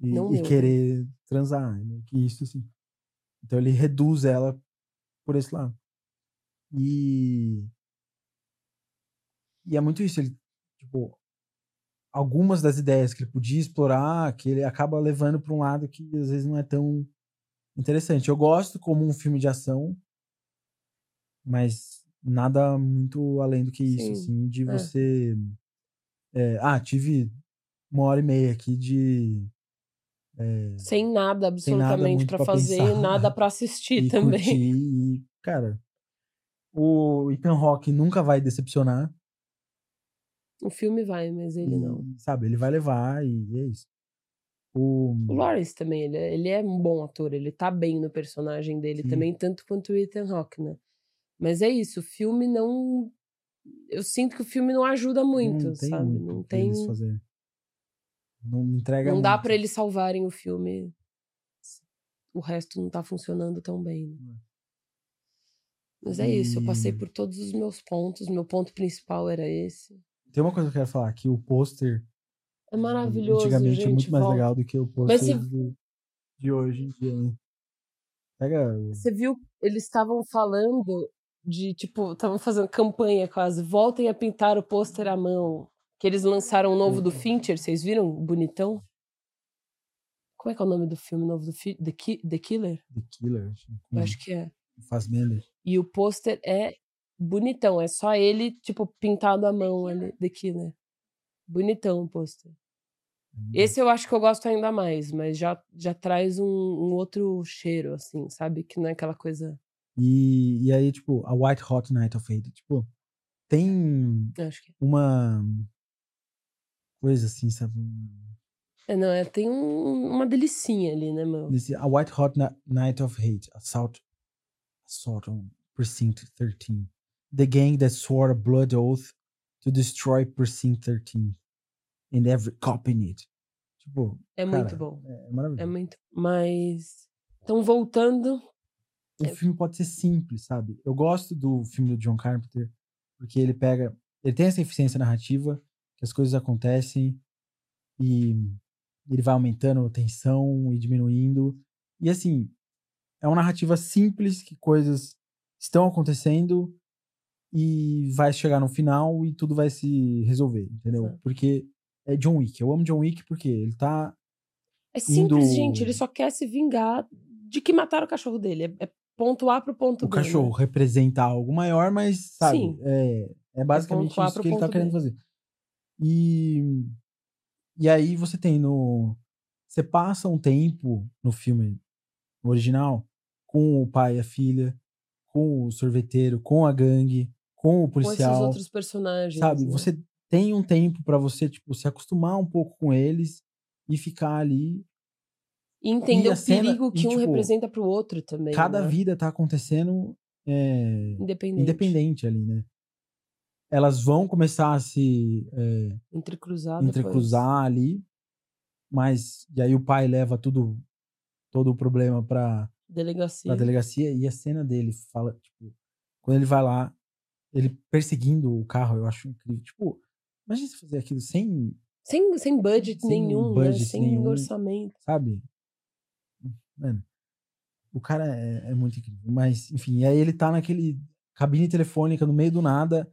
e, e né? querer transar. Né? Que isso, assim. Então ele reduz ela por esse lado. E. E é muito isso. Ele, tipo, algumas das ideias que ele podia explorar, que ele acaba levando para um lado que às vezes não é tão interessante. Eu gosto como um filme de ação, mas nada muito além do que isso, Sim. assim, de é. você. É, ah, tive uma hora e meia aqui de. É, sem nada absolutamente para fazer pensar, nada *laughs* para assistir e também. e, cara, o Ethan Rock nunca vai decepcionar. O filme vai, mas ele e, não. Sabe, ele vai levar e é isso. O, o Lawrence também, ele, é, ele é um bom ator, ele tá bem no personagem dele Sim. também, tanto quanto o Ethan Rock, né? Mas é isso, o filme não. Eu sinto que o filme não ajuda muito, não sabe? Muito não tem. Fazer. Não entrega. Não dá para eles salvarem o filme. O resto não tá funcionando tão bem. Né? Mas é isso, eu passei E- por todos os meus pontos. Meu ponto principal era esse. Tem uma coisa que eu quero falar, que o pôster É maravilhoso, antigamente gente. é muito mais volta. legal do que o pôster se- do- de hoje em dia. né? Pega. Você viu, eles estavam falando de, tipo, estavam fazendo campanha quase. Voltem a pintar o pôster à mão. Que eles lançaram um novo do Fincher, vocês viram? Bonitão. Como é que é o nome do filme novo do Fi The, Ki The Killer? The Killer, acho, Eu acho que é. Fassbender. E o pôster é bonitão, é só ele, tipo, pintado à mão ali, The Killer. Bonitão o pôster. Esse eu acho que eu gosto ainda mais, mas já, já traz um, um outro cheiro, assim, sabe? Que não é aquela coisa. E, e aí, tipo, a White Hot Night of Hate. Tipo, tem que. uma coisa assim, sabe? É, não, é, tem um- uma delicinha ali, né, meu? A White Hot Na- Night of Hate. Assault, assault on Precinct 13. The gang that swore a blood oath to destroy Precinct 13. And every cop in it. Tipo, É cara, muito bom. é maravilhoso. É muito. Mas. Então, voltando. O filme pode ser simples, sabe? Eu gosto do filme do John Carpenter, porque ele pega. Ele tem essa eficiência narrativa, que as coisas acontecem e ele vai aumentando a tensão e diminuindo. E assim, é uma narrativa simples que coisas estão acontecendo e vai chegar no final e tudo vai se resolver, entendeu? Porque é John Wick. Eu amo John Wick porque ele tá É simples, Indo- gente. Ele só quer se vingar de que mataram o cachorro dele. É, é ponto A pro ponto o B. né? cachorro representa algo maior, mas, sabe, Sim. é, é basicamente ponto A isso que ele tá ponto querendo fazer. E, e aí você tem no. Você passa um tempo no filme original com o pai e a filha, com o sorveteiro, com a gangue, com o Com esses policial. outros personagens. sabe? né? Você tem um tempo pra você, tipo, se acostumar um pouco com eles e ficar ali. E entender e o cena- perigo que e, um tipo, representa pro outro também. Cada né? vida tá acontecendo é, Independente. independente ali, né? Elas vão começar a se é, Entrecruzar. entrecruzar ali, mas e aí o pai leva tudo todo o problema pra, Depois. Delegacia. pra delegacia e a cena dele fala, tipo, quando ele vai lá, ele perseguindo o carro, eu acho incrível. Tipo, imagina você fazer aquilo sem, Sem, sem budget Sem nenhum, budget né? Sem nenhum. orçamento. sabe? Mano, o cara é, é muito incrível. Mas, enfim, e aí ele tá naquele cabine telefônica no meio do nada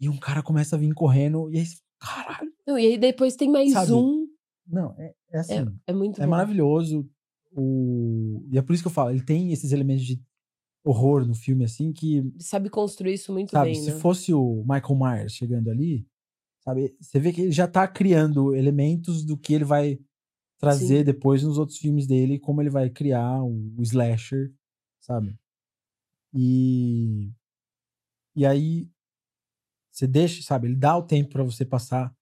e um cara começa a vir correndo e aí, caralho. Não, e aí depois tem mais Sabe? um. Não, é, é assim, É, é muito é bom. maravilhoso. O... E é por isso que eu falo, ele tem esses elementos de horror no filme, assim, que, Ele sabe construir isso muito sabe, bem, se né? fosse o Michael Myers chegando ali, sabe, você vê que ele já tá criando elementos do que ele vai trazer Sim. depois nos outros filmes dele, como ele vai criar o, o slasher, sabe? E e aí você deixa, sabe, ele dá o tempo pra você passar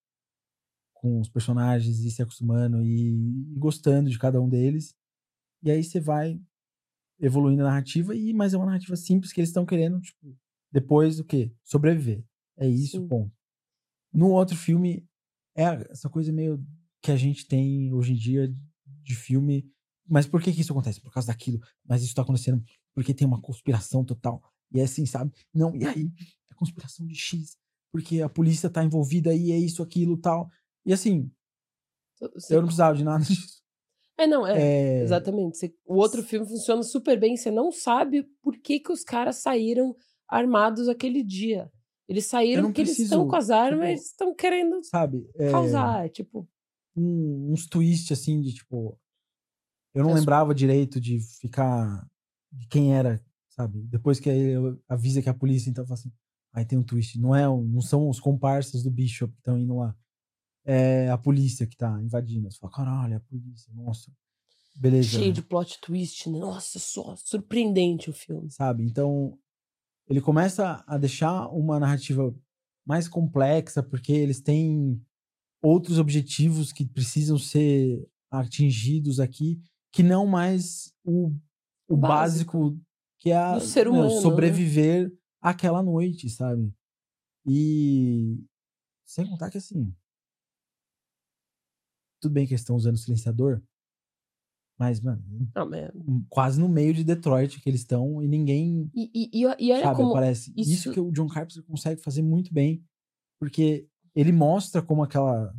com os personagens e se acostumando e, e gostando de cada um deles. E aí você vai evoluindo a narrativa e mas é uma narrativa simples que eles estão querendo, tipo, depois do quê? Sobreviver. É isso, Sim. ponto. No outro filme é essa coisa meio que a gente tem hoje em dia de filme. Mas por que, que isso acontece? Por causa daquilo. Mas isso tá acontecendo porque tem uma conspiração total. E é assim, sabe? Não, e aí? É conspiração de X. Porque a polícia tá envolvida aí, é isso, aquilo tal. E assim, Você- eu não precisava de nada *laughs* disso. É, não, é. É, Exatamente. Você- o outro filme funciona super bem. Você não sabe por que, que os caras saíram armados aquele dia. Eles saíram porque eles estão preciso, com as armas tipo, e estão querendo sabe? É, causar. Tipo, um- uns twists assim de tipo. Eu não Eu sou- lembrava direito de ficar. de quem era, sabe? Depois que eu avisa que a polícia, então eu falo assim. Aí tem um twist. Não, é, não são os comparsas do Bishop que estão indo lá. É a polícia que tá invadindo. Você fala, caralho, é a polícia, nossa. Beleza. cheio de plot twist. né? Nossa, só surpreendente o filme. sabe? Então, ele começa a deixar uma narrativa mais complexa, porque eles têm outros objetivos que precisam ser atingidos aqui, que não mais o, o básico. básico, que é a, Do ser humano, né? sobreviver àquela noite, sabe? E sem contar que assim, tudo bem que eles estão usando silenciador, Mas, mano, Não, mas... quase no meio de Detroit que eles estão e ninguém. E, e, e, e olha sabe, como. parece. Isso... isso- que o John Carpenter consegue fazer muito bem. Porque ele mostra como aquela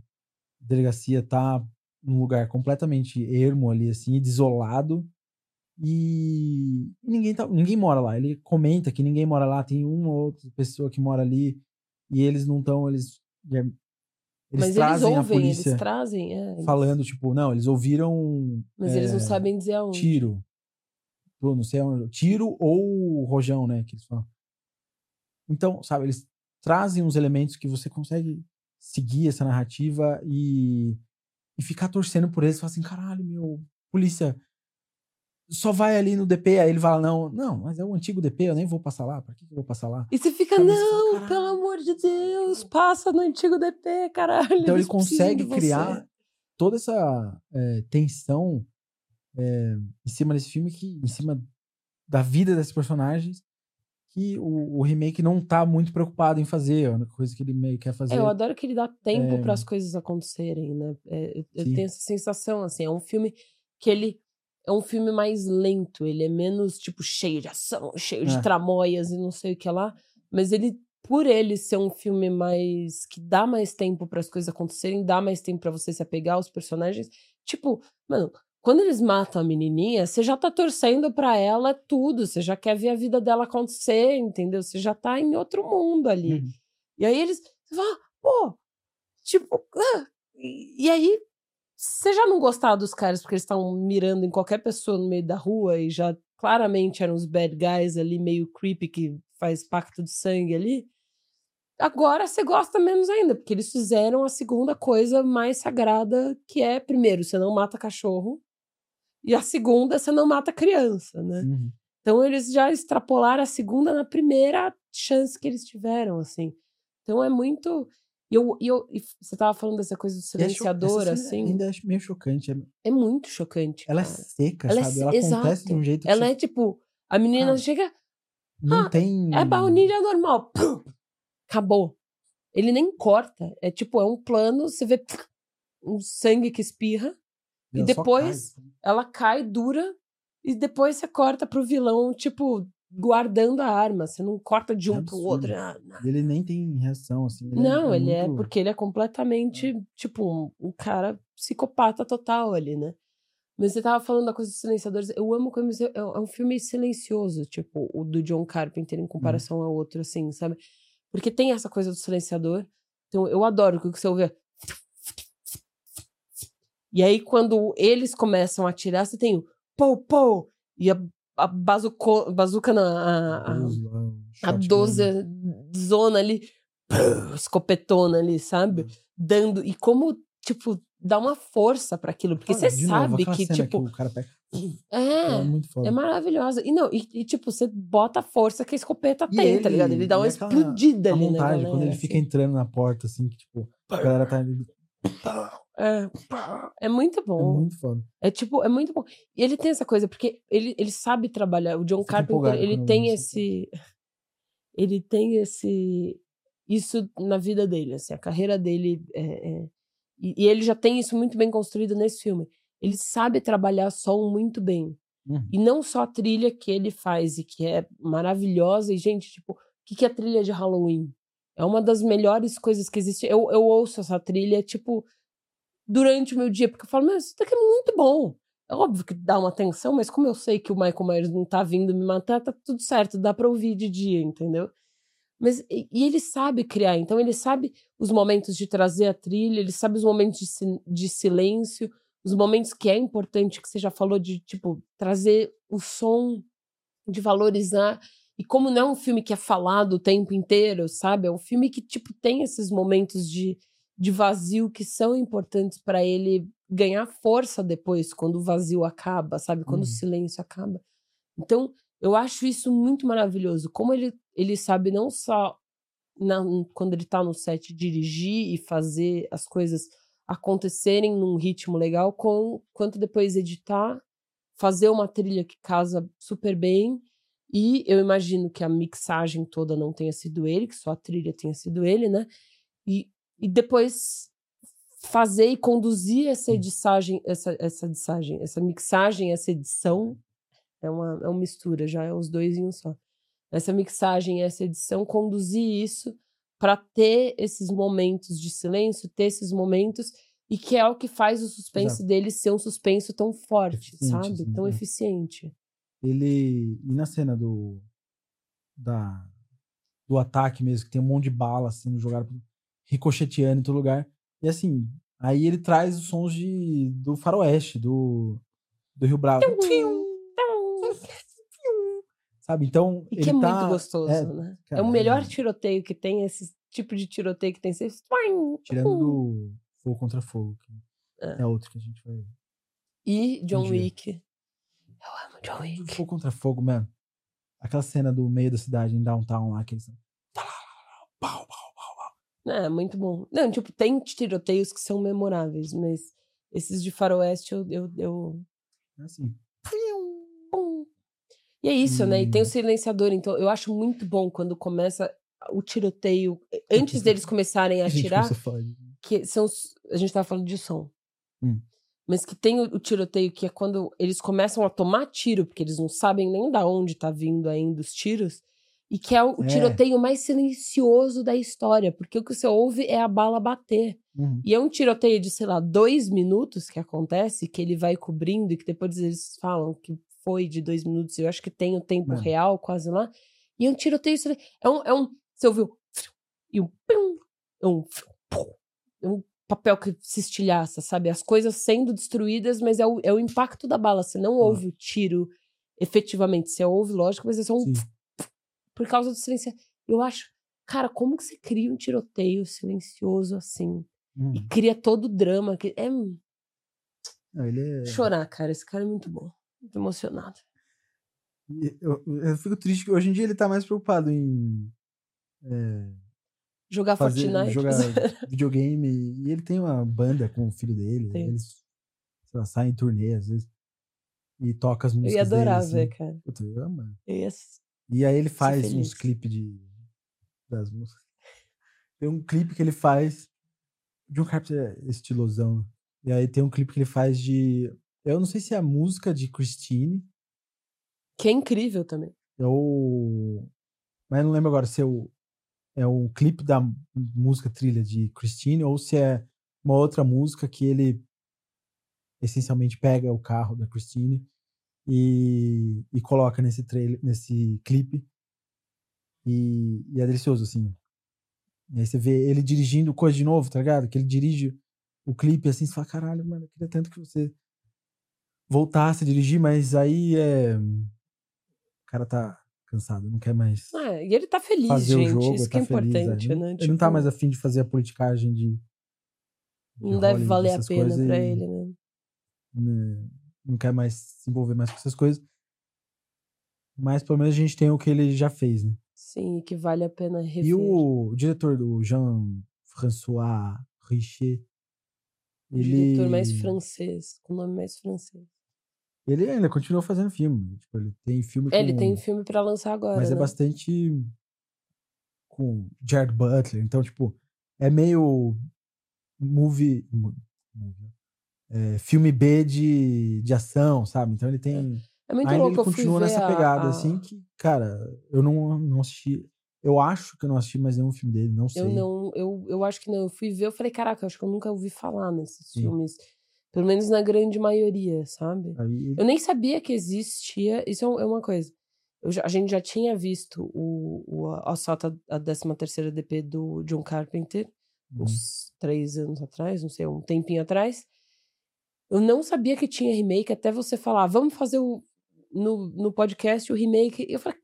delegacia tá num lugar completamente ermo ali, assim, desolado. E ninguém, tá, ninguém mora lá. Ele comenta que ninguém mora lá, tem uma ou outra pessoa que mora ali. E eles não estão. Eles, eles mas eles trazem a ouvem, polícia eles trazem. É, eles- falando, tipo, não, eles ouviram Mas eles não é, sabem dizer aonde. tiro. Eu não sei onde. Tiro ou rojão, né? Que eles falam. Então, sabe, eles trazem uns elementos que você consegue seguir essa narrativa e, e ficar torcendo por eles. Falar assim, caralho, meu, polícia só vai ali no DP. Aí ele fala, não, não, mas é o antigo DP, eu nem vou passar lá. Pra que, eu vou passar lá? E você fica, fala, não, "Caralho." pelo amor de Deus, passa no antigo DP, caralho. Então ele consegue de você." criar toda essa é, tensão é, em cima desse filme, que, em cima da vida desses personagens, que o, o remake não tá muito preocupado em fazer. A única coisa que ele meio quer fazer. É, eu adoro que ele dá tempo É. para as coisas acontecerem, né? É, eu- eu tenho essa sensação, assim, é um filme que ele é um filme mais lento, ele é menos, tipo, cheio de ação, cheio de É. tramóias e não sei o que lá, mas ele, por ele ser um filme mais, que dá mais tempo para as coisas acontecerem, dá mais tempo para você se apegar aos personagens, tipo, mano, quando eles matam a menininha, você já tá torcendo pra ela tudo, você já quer ver a vida dela acontecer, entendeu? Você já tá em outro mundo ali. Uhum. E aí eles pô, tipo, ah, e, e aí você já não gostava dos caras porque eles estavam mirando em qualquer pessoa no meio da rua e já claramente eram os bad guys ali, meio creepy, que faz pacto de sangue ali. Agora você gosta menos ainda, porque eles fizeram a segunda coisa mais sagrada, que é, primeiro, você não mata cachorro, e a segunda, você não mata criança, né? Uhum. Então eles já extrapolaram a segunda na primeira chance que eles tiveram, assim. Então é muito. E eu, e eu, e você tava falando dessa coisa do é silenciador, cena assim. Ainda acho meio chocante. é- É muito chocante. Ela é cara. seca, Ela é sabe? se- Ela acontece de exato. um jeito Ela você é tipo. A menina Cara, chega. não ah, tem. É baunilha normal. Pum! Acabou. Ele nem corta. É tipo, é um plano, você vê um sangue que espirra, e depois- cai. ela cai dura, e depois você corta pro vilão, tipo, guardando a arma. Você não corta de É um pro absurdo. outro. Ah. Ele nem tem reação, assim. ele é- Não, ele é muito- porque ele é completamente, tipo, um, um cara psicopata total ali, né? Mas você tava falando da coisa dos silenciadores. Eu amo como é, é um filme silencioso, tipo, o do John Carpenter em comparação ao outro, assim, sabe? Porque tem essa coisa do silenciador. Então, eu adoro que você ouve. E aí, quando eles começam a atirar, você tem o pou, pou, e a, a bazuco, bazuca na. A, a, a shotgun. 12 zona ali, escopetona ali, sabe? Dando. E como, tipo, dá uma força para aquilo. Porque você novo, sabe aquela que, tipo. o cara pega. é, É é maravilhosa. E não, e, e, tipo, você bota a força que a escopeta E tem, tá ele- ligado? Ele dá uma aquela- explodida a ali na montagem, galera, quando ele fica entrando na porta, assim, que tipo, a galera tá. É É, é muito bom. muito foda. É tipo, é muito bom. E ele tem essa coisa, porque ele, ele sabe trabalhar. O John Carpenter, ele tem esse. Ele tem esse. Isso na vida dele, assim, a carreira dele. É, é- e, e ele já tem isso muito bem construído nesse filme. Ele sabe trabalhar som muito bem. Uhum. E não só a trilha que ele faz e que é maravilhosa. E, gente, tipo, o que, que é a trilha de Halloween? É uma das melhores coisas que existe. Eu, eu ouço essa trilha, tipo, durante o meu dia, porque eu falo, meu, isso daqui é muito bom. É óbvio que dá uma tensão, mas como eu sei que o Michael Myers não tá vindo me matar, tá tudo certo, dá pra ouvir de dia, entendeu? Mas, e, e ele sabe criar, então ele sabe os momentos de trazer a trilha, ele sabe os momentos de, de silêncio, os momentos que é importante, que você já falou, de, tipo, trazer o som, de valorizar. E como não é um filme que é falado o tempo inteiro, sabe? É um filme que, tipo, tem esses momentos de, de vazio que são importantes para ele ganhar força depois, quando o vazio acaba, sabe? Quando Uhum. o silêncio acaba. Então, eu acho isso muito maravilhoso. Como ele, ele sabe não só na- quando ele tá no set dirigir e fazer as coisas acontecerem num ritmo legal, com, quanto depois editar, fazer uma trilha que casa super bem. E eu imagino que a mixagem toda não tenha sido ele, que só a trilha tenha sido ele, né? E, e depois fazer e conduzir essa edissagem, essa, essa edissagem, essa mixagem, essa edição. É uma, é uma mistura, já é os dois em um só. Essa mixagem, essa edição, conduzir isso para ter esses momentos de silêncio, ter esses momentos, e que é o que faz o suspense Exato. dele ser um suspense tão forte, Eficiente, sabe? assim, tão é. eficiente. Ele. E na cena do. Da, do ataque mesmo, que tem um monte de bala sendo jogada, ricocheteando em todo lugar. E assim, aí ele traz os sons de, do faroeste, do, do Rio Bravo. Sabe? Então, E ele que é tá, muito gostoso, é, né? cara, é o melhor é- tiroteio que tem, esse tipo de tiroteio que tem. Você... Tirando do Fogo contra Fogo, É. é outro que a gente vai. E John Um. Wick. Eu amo John Wick. Fogo contra Fogo, mano. Aquela cena do meio da cidade, em downtown lá, que eles. Pau, pau, pau, pau. É, muito bom. Não, tipo, tem tiroteios que são memoráveis, mas esses de faroeste eu... eu, eu... É assim. E é isso, né? E tem o E- silenciador, então eu acho muito bom quando começa o tiroteio, antes deles começarem a atirar, que são os, a gente tava falando de som. Hum. Mas que tem o, o tiroteio que é quando eles começam a tomar tiro, porque eles não sabem nem da onde tá vindo ainda os tiros, e que é o, É. tiroteio mais silencioso da história, porque o que você ouve é a bala bater. Uhum. E é um tiroteio de, sei lá, dois minutos que acontece, que ele vai cobrindo, e que depois eles falam que foi de dois minutos, eu acho que tem o tempo Mano. real quase lá. E é um tiroteio. É um. É um você ouviu? E um. é um. é um papel que se estilhaça, sabe? As coisas sendo destruídas, mas é o, é o impacto da bala. Você não ouve o tiro efetivamente. Você ouve, lógico, mas é só um. Sim. Por causa do silêncio. Eu acho. Cara, como que você cria um tiroteio silencioso assim? Uhum. E cria todo o drama. Que é é. chorar, cara. Esse cara é muito bom. Muito emocionado. Eu, eu fico triste que hoje em dia ele tá mais preocupado em é, Jogar fazer, Fortnite. jogar *laughs* videogame. E ele tem uma banda com o filho dele. Tem. Eles lá, saem em turnê às vezes. E toca as Eu músicas ia adorar dele. ver, Assim. cara. Puta, eu amo. Eu ia... E aí ele faz uns clipes de das músicas. Tem um clipe que ele faz de um Carpenter estilosão. E aí tem um clipe que ele faz de. Eu não sei se é a música de Christine. Que é incrível também. ou. Mas não lembro agora se é o, é o clipe da música trilha de Christine ou se é uma outra música que ele essencialmente pega o carro da Christine e, e coloca nesse trailer, nesse clipe. E, e é delicioso, assim. E aí você vê ele dirigindo coisa de novo, tá ligado? Que ele dirige o clipe assim, você fala, caralho, mano, eu queria tanto que você voltasse a dirigir, mas aí é. O cara tá cansado, não quer mais É, e ele tá feliz, fazer gente. o jogo, Isso que tá é feliz. é. importante, Ele, né? ele não tá Tipo, mais afim de fazer a politicagem de. de Não deve valer a pena pra e, ele, né? né, Não quer mais se envolver mais com essas coisas. Mas pelo menos a gente tem o que ele já fez, né? Sim, que vale a pena rever. E o diretor do Jean-François Richer, ele, diretor mais francês, com nome mais francês. ele ainda continua fazendo filme. Tipo, ele tem filme É, ele com- tem filme pra lançar agora, mas é né? bastante com Jared Butler. Então, tipo, é meio movie. É, filme B de, de ação, sabe? Então ele tem. É muito ainda louco, ele continua nessa a- pegada, a- assim, que, cara, eu não, não assisti. Eu acho que eu não assisti mais nenhum filme dele, não sei. Eu não, eu, eu acho que não. Eu fui ver, eu falei, caraca, eu acho que eu nunca ouvi falar nesses Sim. filmes. Pelo menos na grande maioria, sabe? Aí, Eu nem sabia que existia. Isso é é uma coisa. Já- a gente já tinha visto o, o Assalto à 13 terceira DP do John Carpenter, Uhum. uns três anos atrás, não sei, um tempinho atrás. Eu não sabia que tinha remake até você falar, vamos fazer o, no, no podcast o remake. E eu falei,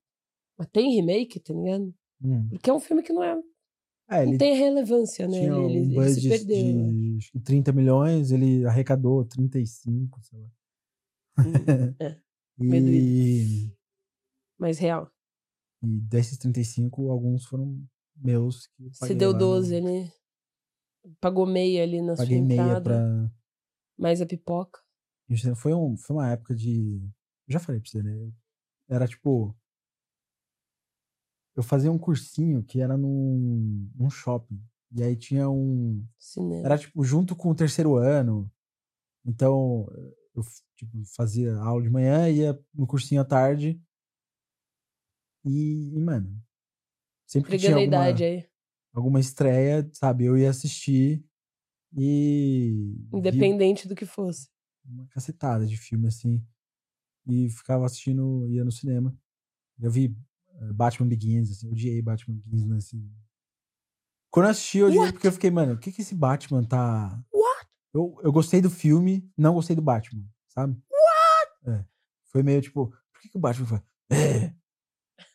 mas tem remake, tá ligado? hum. Porque é um filme que não, é, É, não tem relevância, né? um ele- ele se perdeu. de acho que 30 milhões, ele arrecadou 35, sei lá. Hum, é, *laughs* e, mas real. e desses 35, alguns foram meus. Que Você paguei deu lá no- 12 ali. Pagou meia ali na Paguei sua meia entrada. pra. Mais a pipoca. Gente, Foi, um, foi uma época de. Já falei pra você, né? Era tipo. Eu fazia um cursinho que era num, num shopping. E aí tinha um. Cinema. Era tipo junto com o terceiro ano. Então eu tipo, fazia aula de manhã, ia no cursinho à tarde. E, e mano, sempre que tinha alguma, idade aí. alguma estreia, sabe, eu ia assistir e Independente do que fosse. uma cacetada de filme assim. E ficava assistindo, ia no cinema. Eu vi eh, Batman Begins, assim, eu odiei Batman Begins nesse. Quando eu assisti, eu odiei What? porque eu fiquei, mano, o que que esse Batman tá. What? Eu, eu gostei do filme, não gostei do Batman, sabe? What? É. Foi meio tipo, por que, que o Batman foi. É,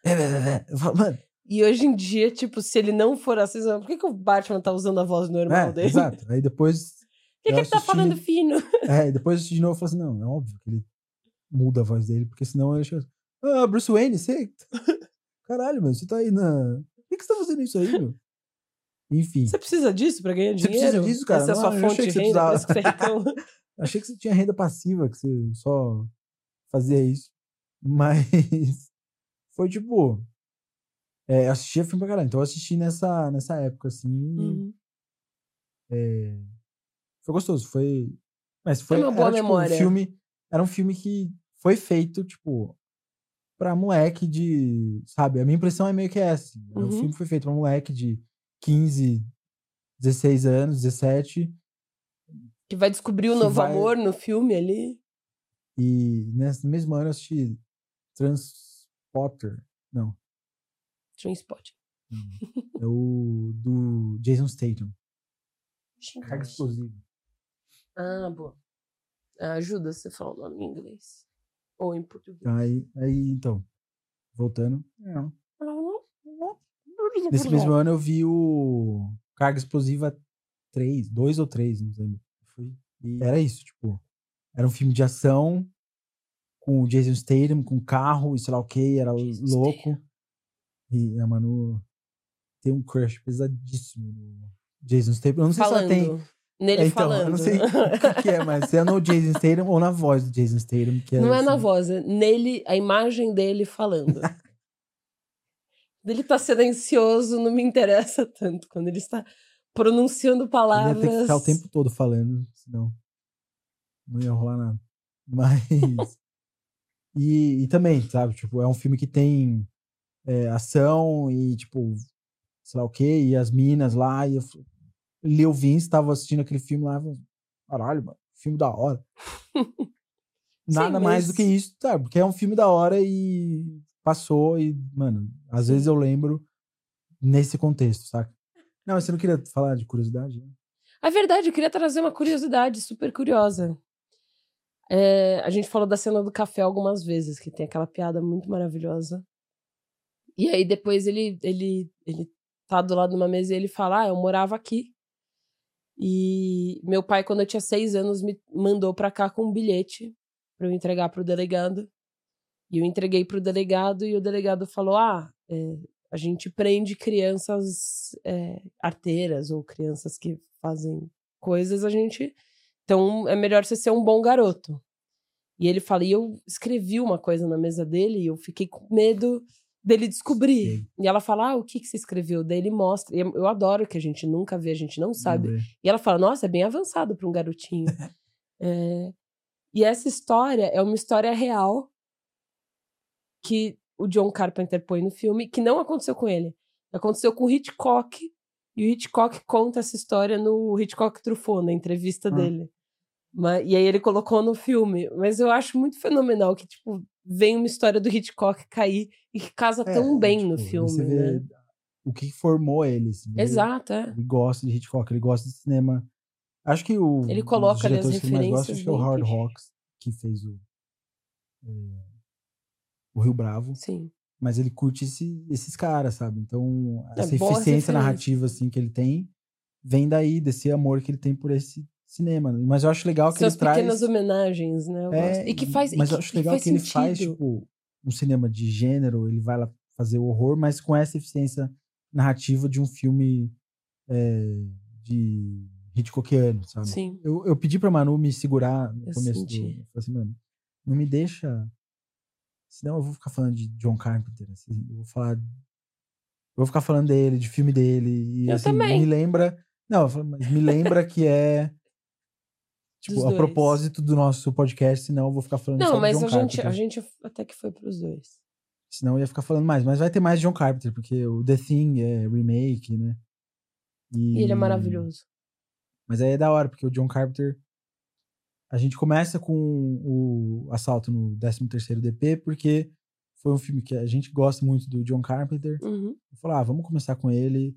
é, é, é. Eu falo, mano, E hoje em dia, tipo, se ele não for assim, por que, que o Batman tá usando a voz normal é, dele? exato. Aí depois. *laughs* Por que, eu que ele tá falando fino? *laughs* É, depois eu de novo e falei assim, não, é óbvio que ele muda a voz dele, porque senão ele chega. Ah, Bruce Wayne, você. *laughs* Caralho, meu, você tá aí na. Por que, que você tá fazendo isso aí, meu? Enfim. Você precisa disso pra ganhar Você dinheiro? precisa disso, cara? Essa é a Não, sua eu fonte de que você renda, isso que precisava. você reclama. Achei que você tinha renda passiva, que você só fazia isso. Mas foi tipo. É, eu assistia filme pra caralho. Então eu assisti nessa, nessa época, assim. Uhum. é, foi gostoso. Foi. Mas foi uma boa era, tipo, memória. Um filme, era um filme que foi feito, tipo, pra moleque de. Sabe? A minha impressão é meio que essa. assim. Era Um Uhum. filme que foi feito pra moleque de 15, 16 anos, 17. Que vai descobrir o novo vai- amor no filme ali. E nesse mesmo ano eu assisti Transporter. Não, Transpot. é o do Jason Statham. Carga explosiva. Ah, boa. Ah, Ajuda você falar o nome em inglês. Ou em português. Aí, aí então, voltando. Nesse mesmo ano eu vi o Carga Explosiva 3, 2 ou 3, não sei. E era isso, tipo, era um filme de ação com o Jason Statham, com carro e sei lá o que, era Jason louco. E a Manu tem um crush pesadíssimo no Jason Statham. Eu não sei se ela tem. Falando. Nele É, então, falando. eu não sei o que, que é, mas se é no Jason Statham ou na voz do Jason Statham. Que Não é na assim, voz, é nele, a imagem dele falando. *laughs* ele tá silencioso, não me interessa tanto. Quando ele está pronunciando Ele ia palavras. ter que ficar o tempo todo falando, senão não ia rolar nada. *laughs* Mas. e, e também, sabe? Tipo, é um filme que tem é, ação e, tipo, sei lá o quê, e as minas lá. E eu, Leo Vince tava assistindo aquele filme lá. Caralho, mano, filme da hora. Nada mais do que isso, tá? Porque é um filme da hora e passou e, mano, às vezes eu lembro nesse contexto, saca? Não, mas você não queria falar de curiosidade? né? É verdade, eu queria trazer uma curiosidade super curiosa. É, a gente falou da cena do café algumas vezes, que tem aquela piada muito maravilhosa. E aí depois ele, ele, ele tá do lado de uma mesa e ele fala: Ah, eu morava aqui. E meu pai, quando eu tinha seis anos, me mandou pra cá com um bilhete pra eu entregar pro delegado. E eu entreguei pro delegado e o delegado falou: Ah, é, a gente prende crianças é, arteiras ou crianças que fazem coisas, a gente. Então é melhor você ser um bom garoto. E ele fala, e eu escrevi uma coisa na mesa dele e eu fiquei com medo dele descobrir. Sim. E ela fala, ah, o que, que você escreveu? Daí ele mostra. E eu eu adoro que a gente nunca vê, a gente não sabe. E ela fala, nossa, é bem avançado para um garotinho. *laughs* É, E essa história é uma história real que o John Carpenter põe no filme, que não aconteceu com ele. Aconteceu com o Hitchcock. E o Hitchcock conta essa história no Hitchcock Truffaut, na entrevista Ah. dele. Ma- e aí ele colocou no filme. Mas eu acho muito fenomenal que, tipo, vem uma história do Hitchcock cair e que casa tão É, bem no tipo, filme, Você vê né? o que formou ele. assim, ele- Exato, é. Ele gosta de Hitchcock, ele gosta de cinema. Acho que o. Ele coloca ali as que ele mais gosta, referências acho que é o bem Howard que- fez o. é, o Rio Bravo. Sim. Mas ele curte esse- esses caras, sabe? Então, essa É, eficiência referências. narrativa assim, que ele tem vem daí, desse amor que ele tem por esse cinema. Mas eu acho legal que São ele as pequenas traz. homenagens, né? Eu É. E que faz. mas que, eu acho que legal faz que ele faz, sentido. tipo, um cinema de gênero, ele vai lá fazer o horror, mas com essa eficiência narrativa de um filme é, de Hitchcockiano, sabe? Sim. Eu, eu pedi pra Manu me segurar no Eu começo do. senti. Eu falei assim, mano, não me deixa. Senão eu vou ficar falando de John Carpenter. Assim, eu vou falar vou ficar falando dele, de filme dele. E, Eu assim, também. Me lembra. Não, eu mas me lembra que é. Tipo, a dois. propósito do nosso podcast, senão eu vou ficar falando Não, mas John a gente, Carpenter. a gente até que foi pros dois. Senão eu ia ficar falando mais. Mas vai ter mais John Carpenter, porque o The Thing é remake, né? E ele é maravilhoso. Mas aí é da hora, porque o John Carpenter. A gente começa com o assalto no 13º DP, porque foi um filme que a gente gosta muito do John Carpenter. Uhum. Falei, ah, vamos começar com ele.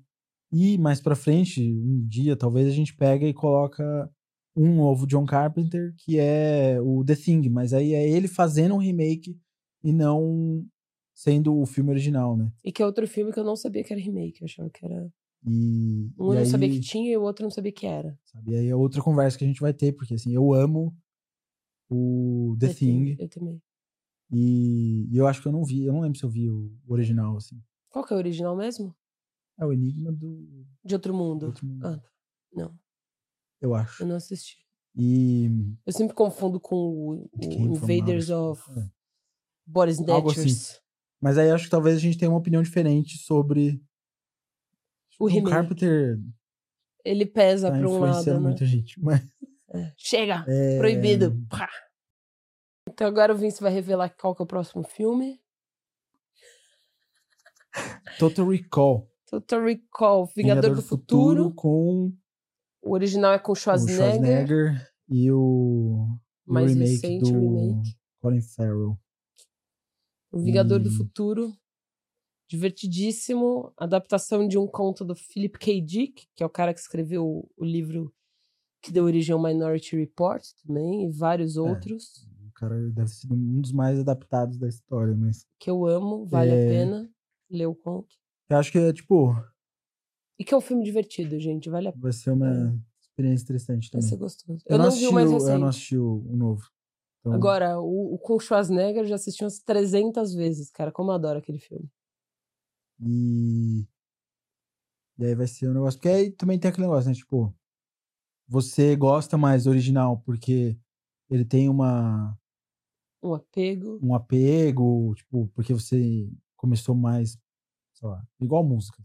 E mais pra frente, um dia, talvez a gente pega e coloca um novo John Carpenter, que é o The Thing. Mas aí é ele fazendo um remake e não sendo o filme original, né? E que é outro filme que eu não sabia que era remake. Eu achava que era. E, Um e eu não aí, sabia que tinha e o outro não sabia que era. sabe? E aí é outra conversa que a gente vai ter, porque assim, eu amo o The, Thing. Eu também. E, e eu acho que eu não vi, eu não lembro se eu vi o original, assim. Qual que é o original mesmo? É o Enigma do De Outro Mundo. Outro Mundo, Ah, não. Eu acho. Eu não assisti. E Eu sempre confundo com o, o Invaders of. É. Body Algo assim. Mas aí acho que talvez a gente tenha uma opinião diferente sobre. O remake. Carpenter Ele pesa tá pra um lado, né? muita gente. *laughs* Mas, É. Chega! é, Proibido! Pá. Então agora o Vince vai revelar qual que é o próximo filme. Total Recall. Total Recall, Vingador, do, Futuro. com O original é com o Schwarzenegger, Schwarzenegger e o, e o mais remake recente do remake. Colin Farrell. O Vingador do E- Futuro. Divertidíssimo. Adaptação de um conto do Philip K. Dick, que é o cara que escreveu o, o livro que deu origem ao Minority Report também, e vários outros, O cara deve ser um dos mais adaptados da história, mas que eu amo, vale a É. pena ler o conto. eu acho que é tipo, E que é um filme divertido, gente, vale a pena. vai ser uma experiência interessante Vai também. ser gostoso. Eu, não, vi assisti o mais recente. Eu não assisti o, o novo. Então, Agora, o, o com Schwarzenegger eu já assisti umas 300 vezes, cara. Como eu adoro aquele filme. E. E aí vai ser um negócio. Porque aí também tem aquele negócio, né? Tipo, você gosta mais do original porque ele tem uma, Um apego. um apego, tipo, porque você começou mais, sei lá, igual música.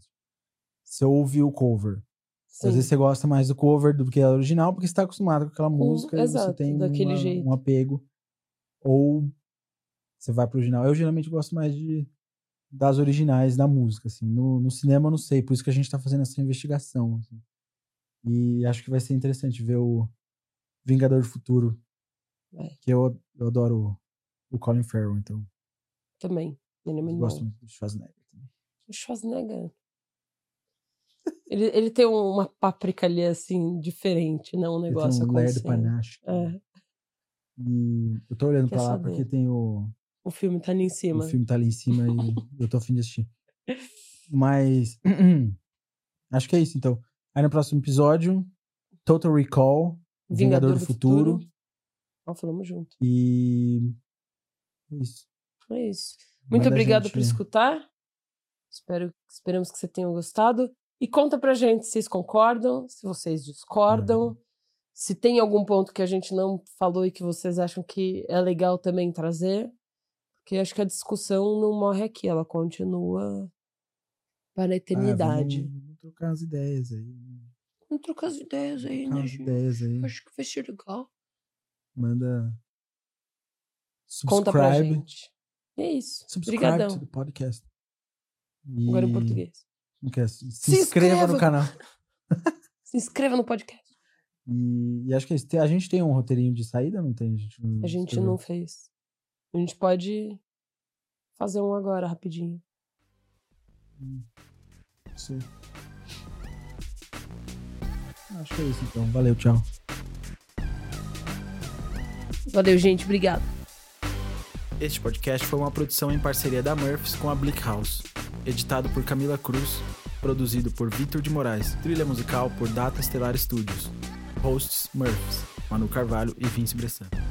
Você ouve o cover. Sim. Às vezes você gosta mais do cover do que a original, porque você tá acostumado com aquela música e você tem uma- um apego. Ou você vai pro original. Eu geralmente gosto mais de das originais da música, assim. No, no cinema eu não sei, por isso que a gente tá fazendo essa investigação. assim. E acho que vai ser interessante ver o Vingador do Futuro. Vai. Que eu, eu adoro o, o Colin Farrell, então Também. Ele é eu muito gosto muito do Schwarzenegger. também. O Schwarzenegger. Ele, ele tem uma páprica ali, assim, diferente, não um negócio um panache. É, E eu tô olhando Quer pra lá saber? porque tem o, o filme tá ali em cima. O filme tá ali em cima e *laughs* eu tô afim de assistir. Mas. *clears throat* acho que é isso, então. Aí no próximo episódio, Total Recall, Vingador, do, Futuro. Ó, falamos junto. E. é Isso. É isso. Muito Manda obrigado gente- por escutar. Espero, esperamos que você tenha gostado. E conta pra gente se vocês concordam, se vocês discordam, se tem algum ponto que a gente não falou e que vocês acham que é legal também trazer. Porque acho que a discussão não morre aqui, ela continua para a eternidade. Ah, vamos, vamos trocar as ideias aí. né? Vamos trocar as ideias aí, Trocar né, gente? ideias aí. Acho que vai ser legal. Manda. Conta pra Subscribe. gente. É isso. Subscribe Obrigadão. to podcast. E... Agora em português. Não quer- Se, Se inscreva inscreva. no canal. *laughs* Se inscreva no podcast. E, e acho que é a gente tem um roteirinho de saída, não tem? A gente não, A gente não fez. A gente pode fazer um agora, rapidinho. Sim. Acho que é isso então. Valeu, tchau. Valeu, gente. Obrigado. Este podcast foi uma produção em parceria da Murphys com a Blick House. Editado por Camila Cruz, produzido por Vitor de Moraes, trilha musical por Data Estelar Studios. Hosts Murphys, Manu Carvalho e Vince Bressan.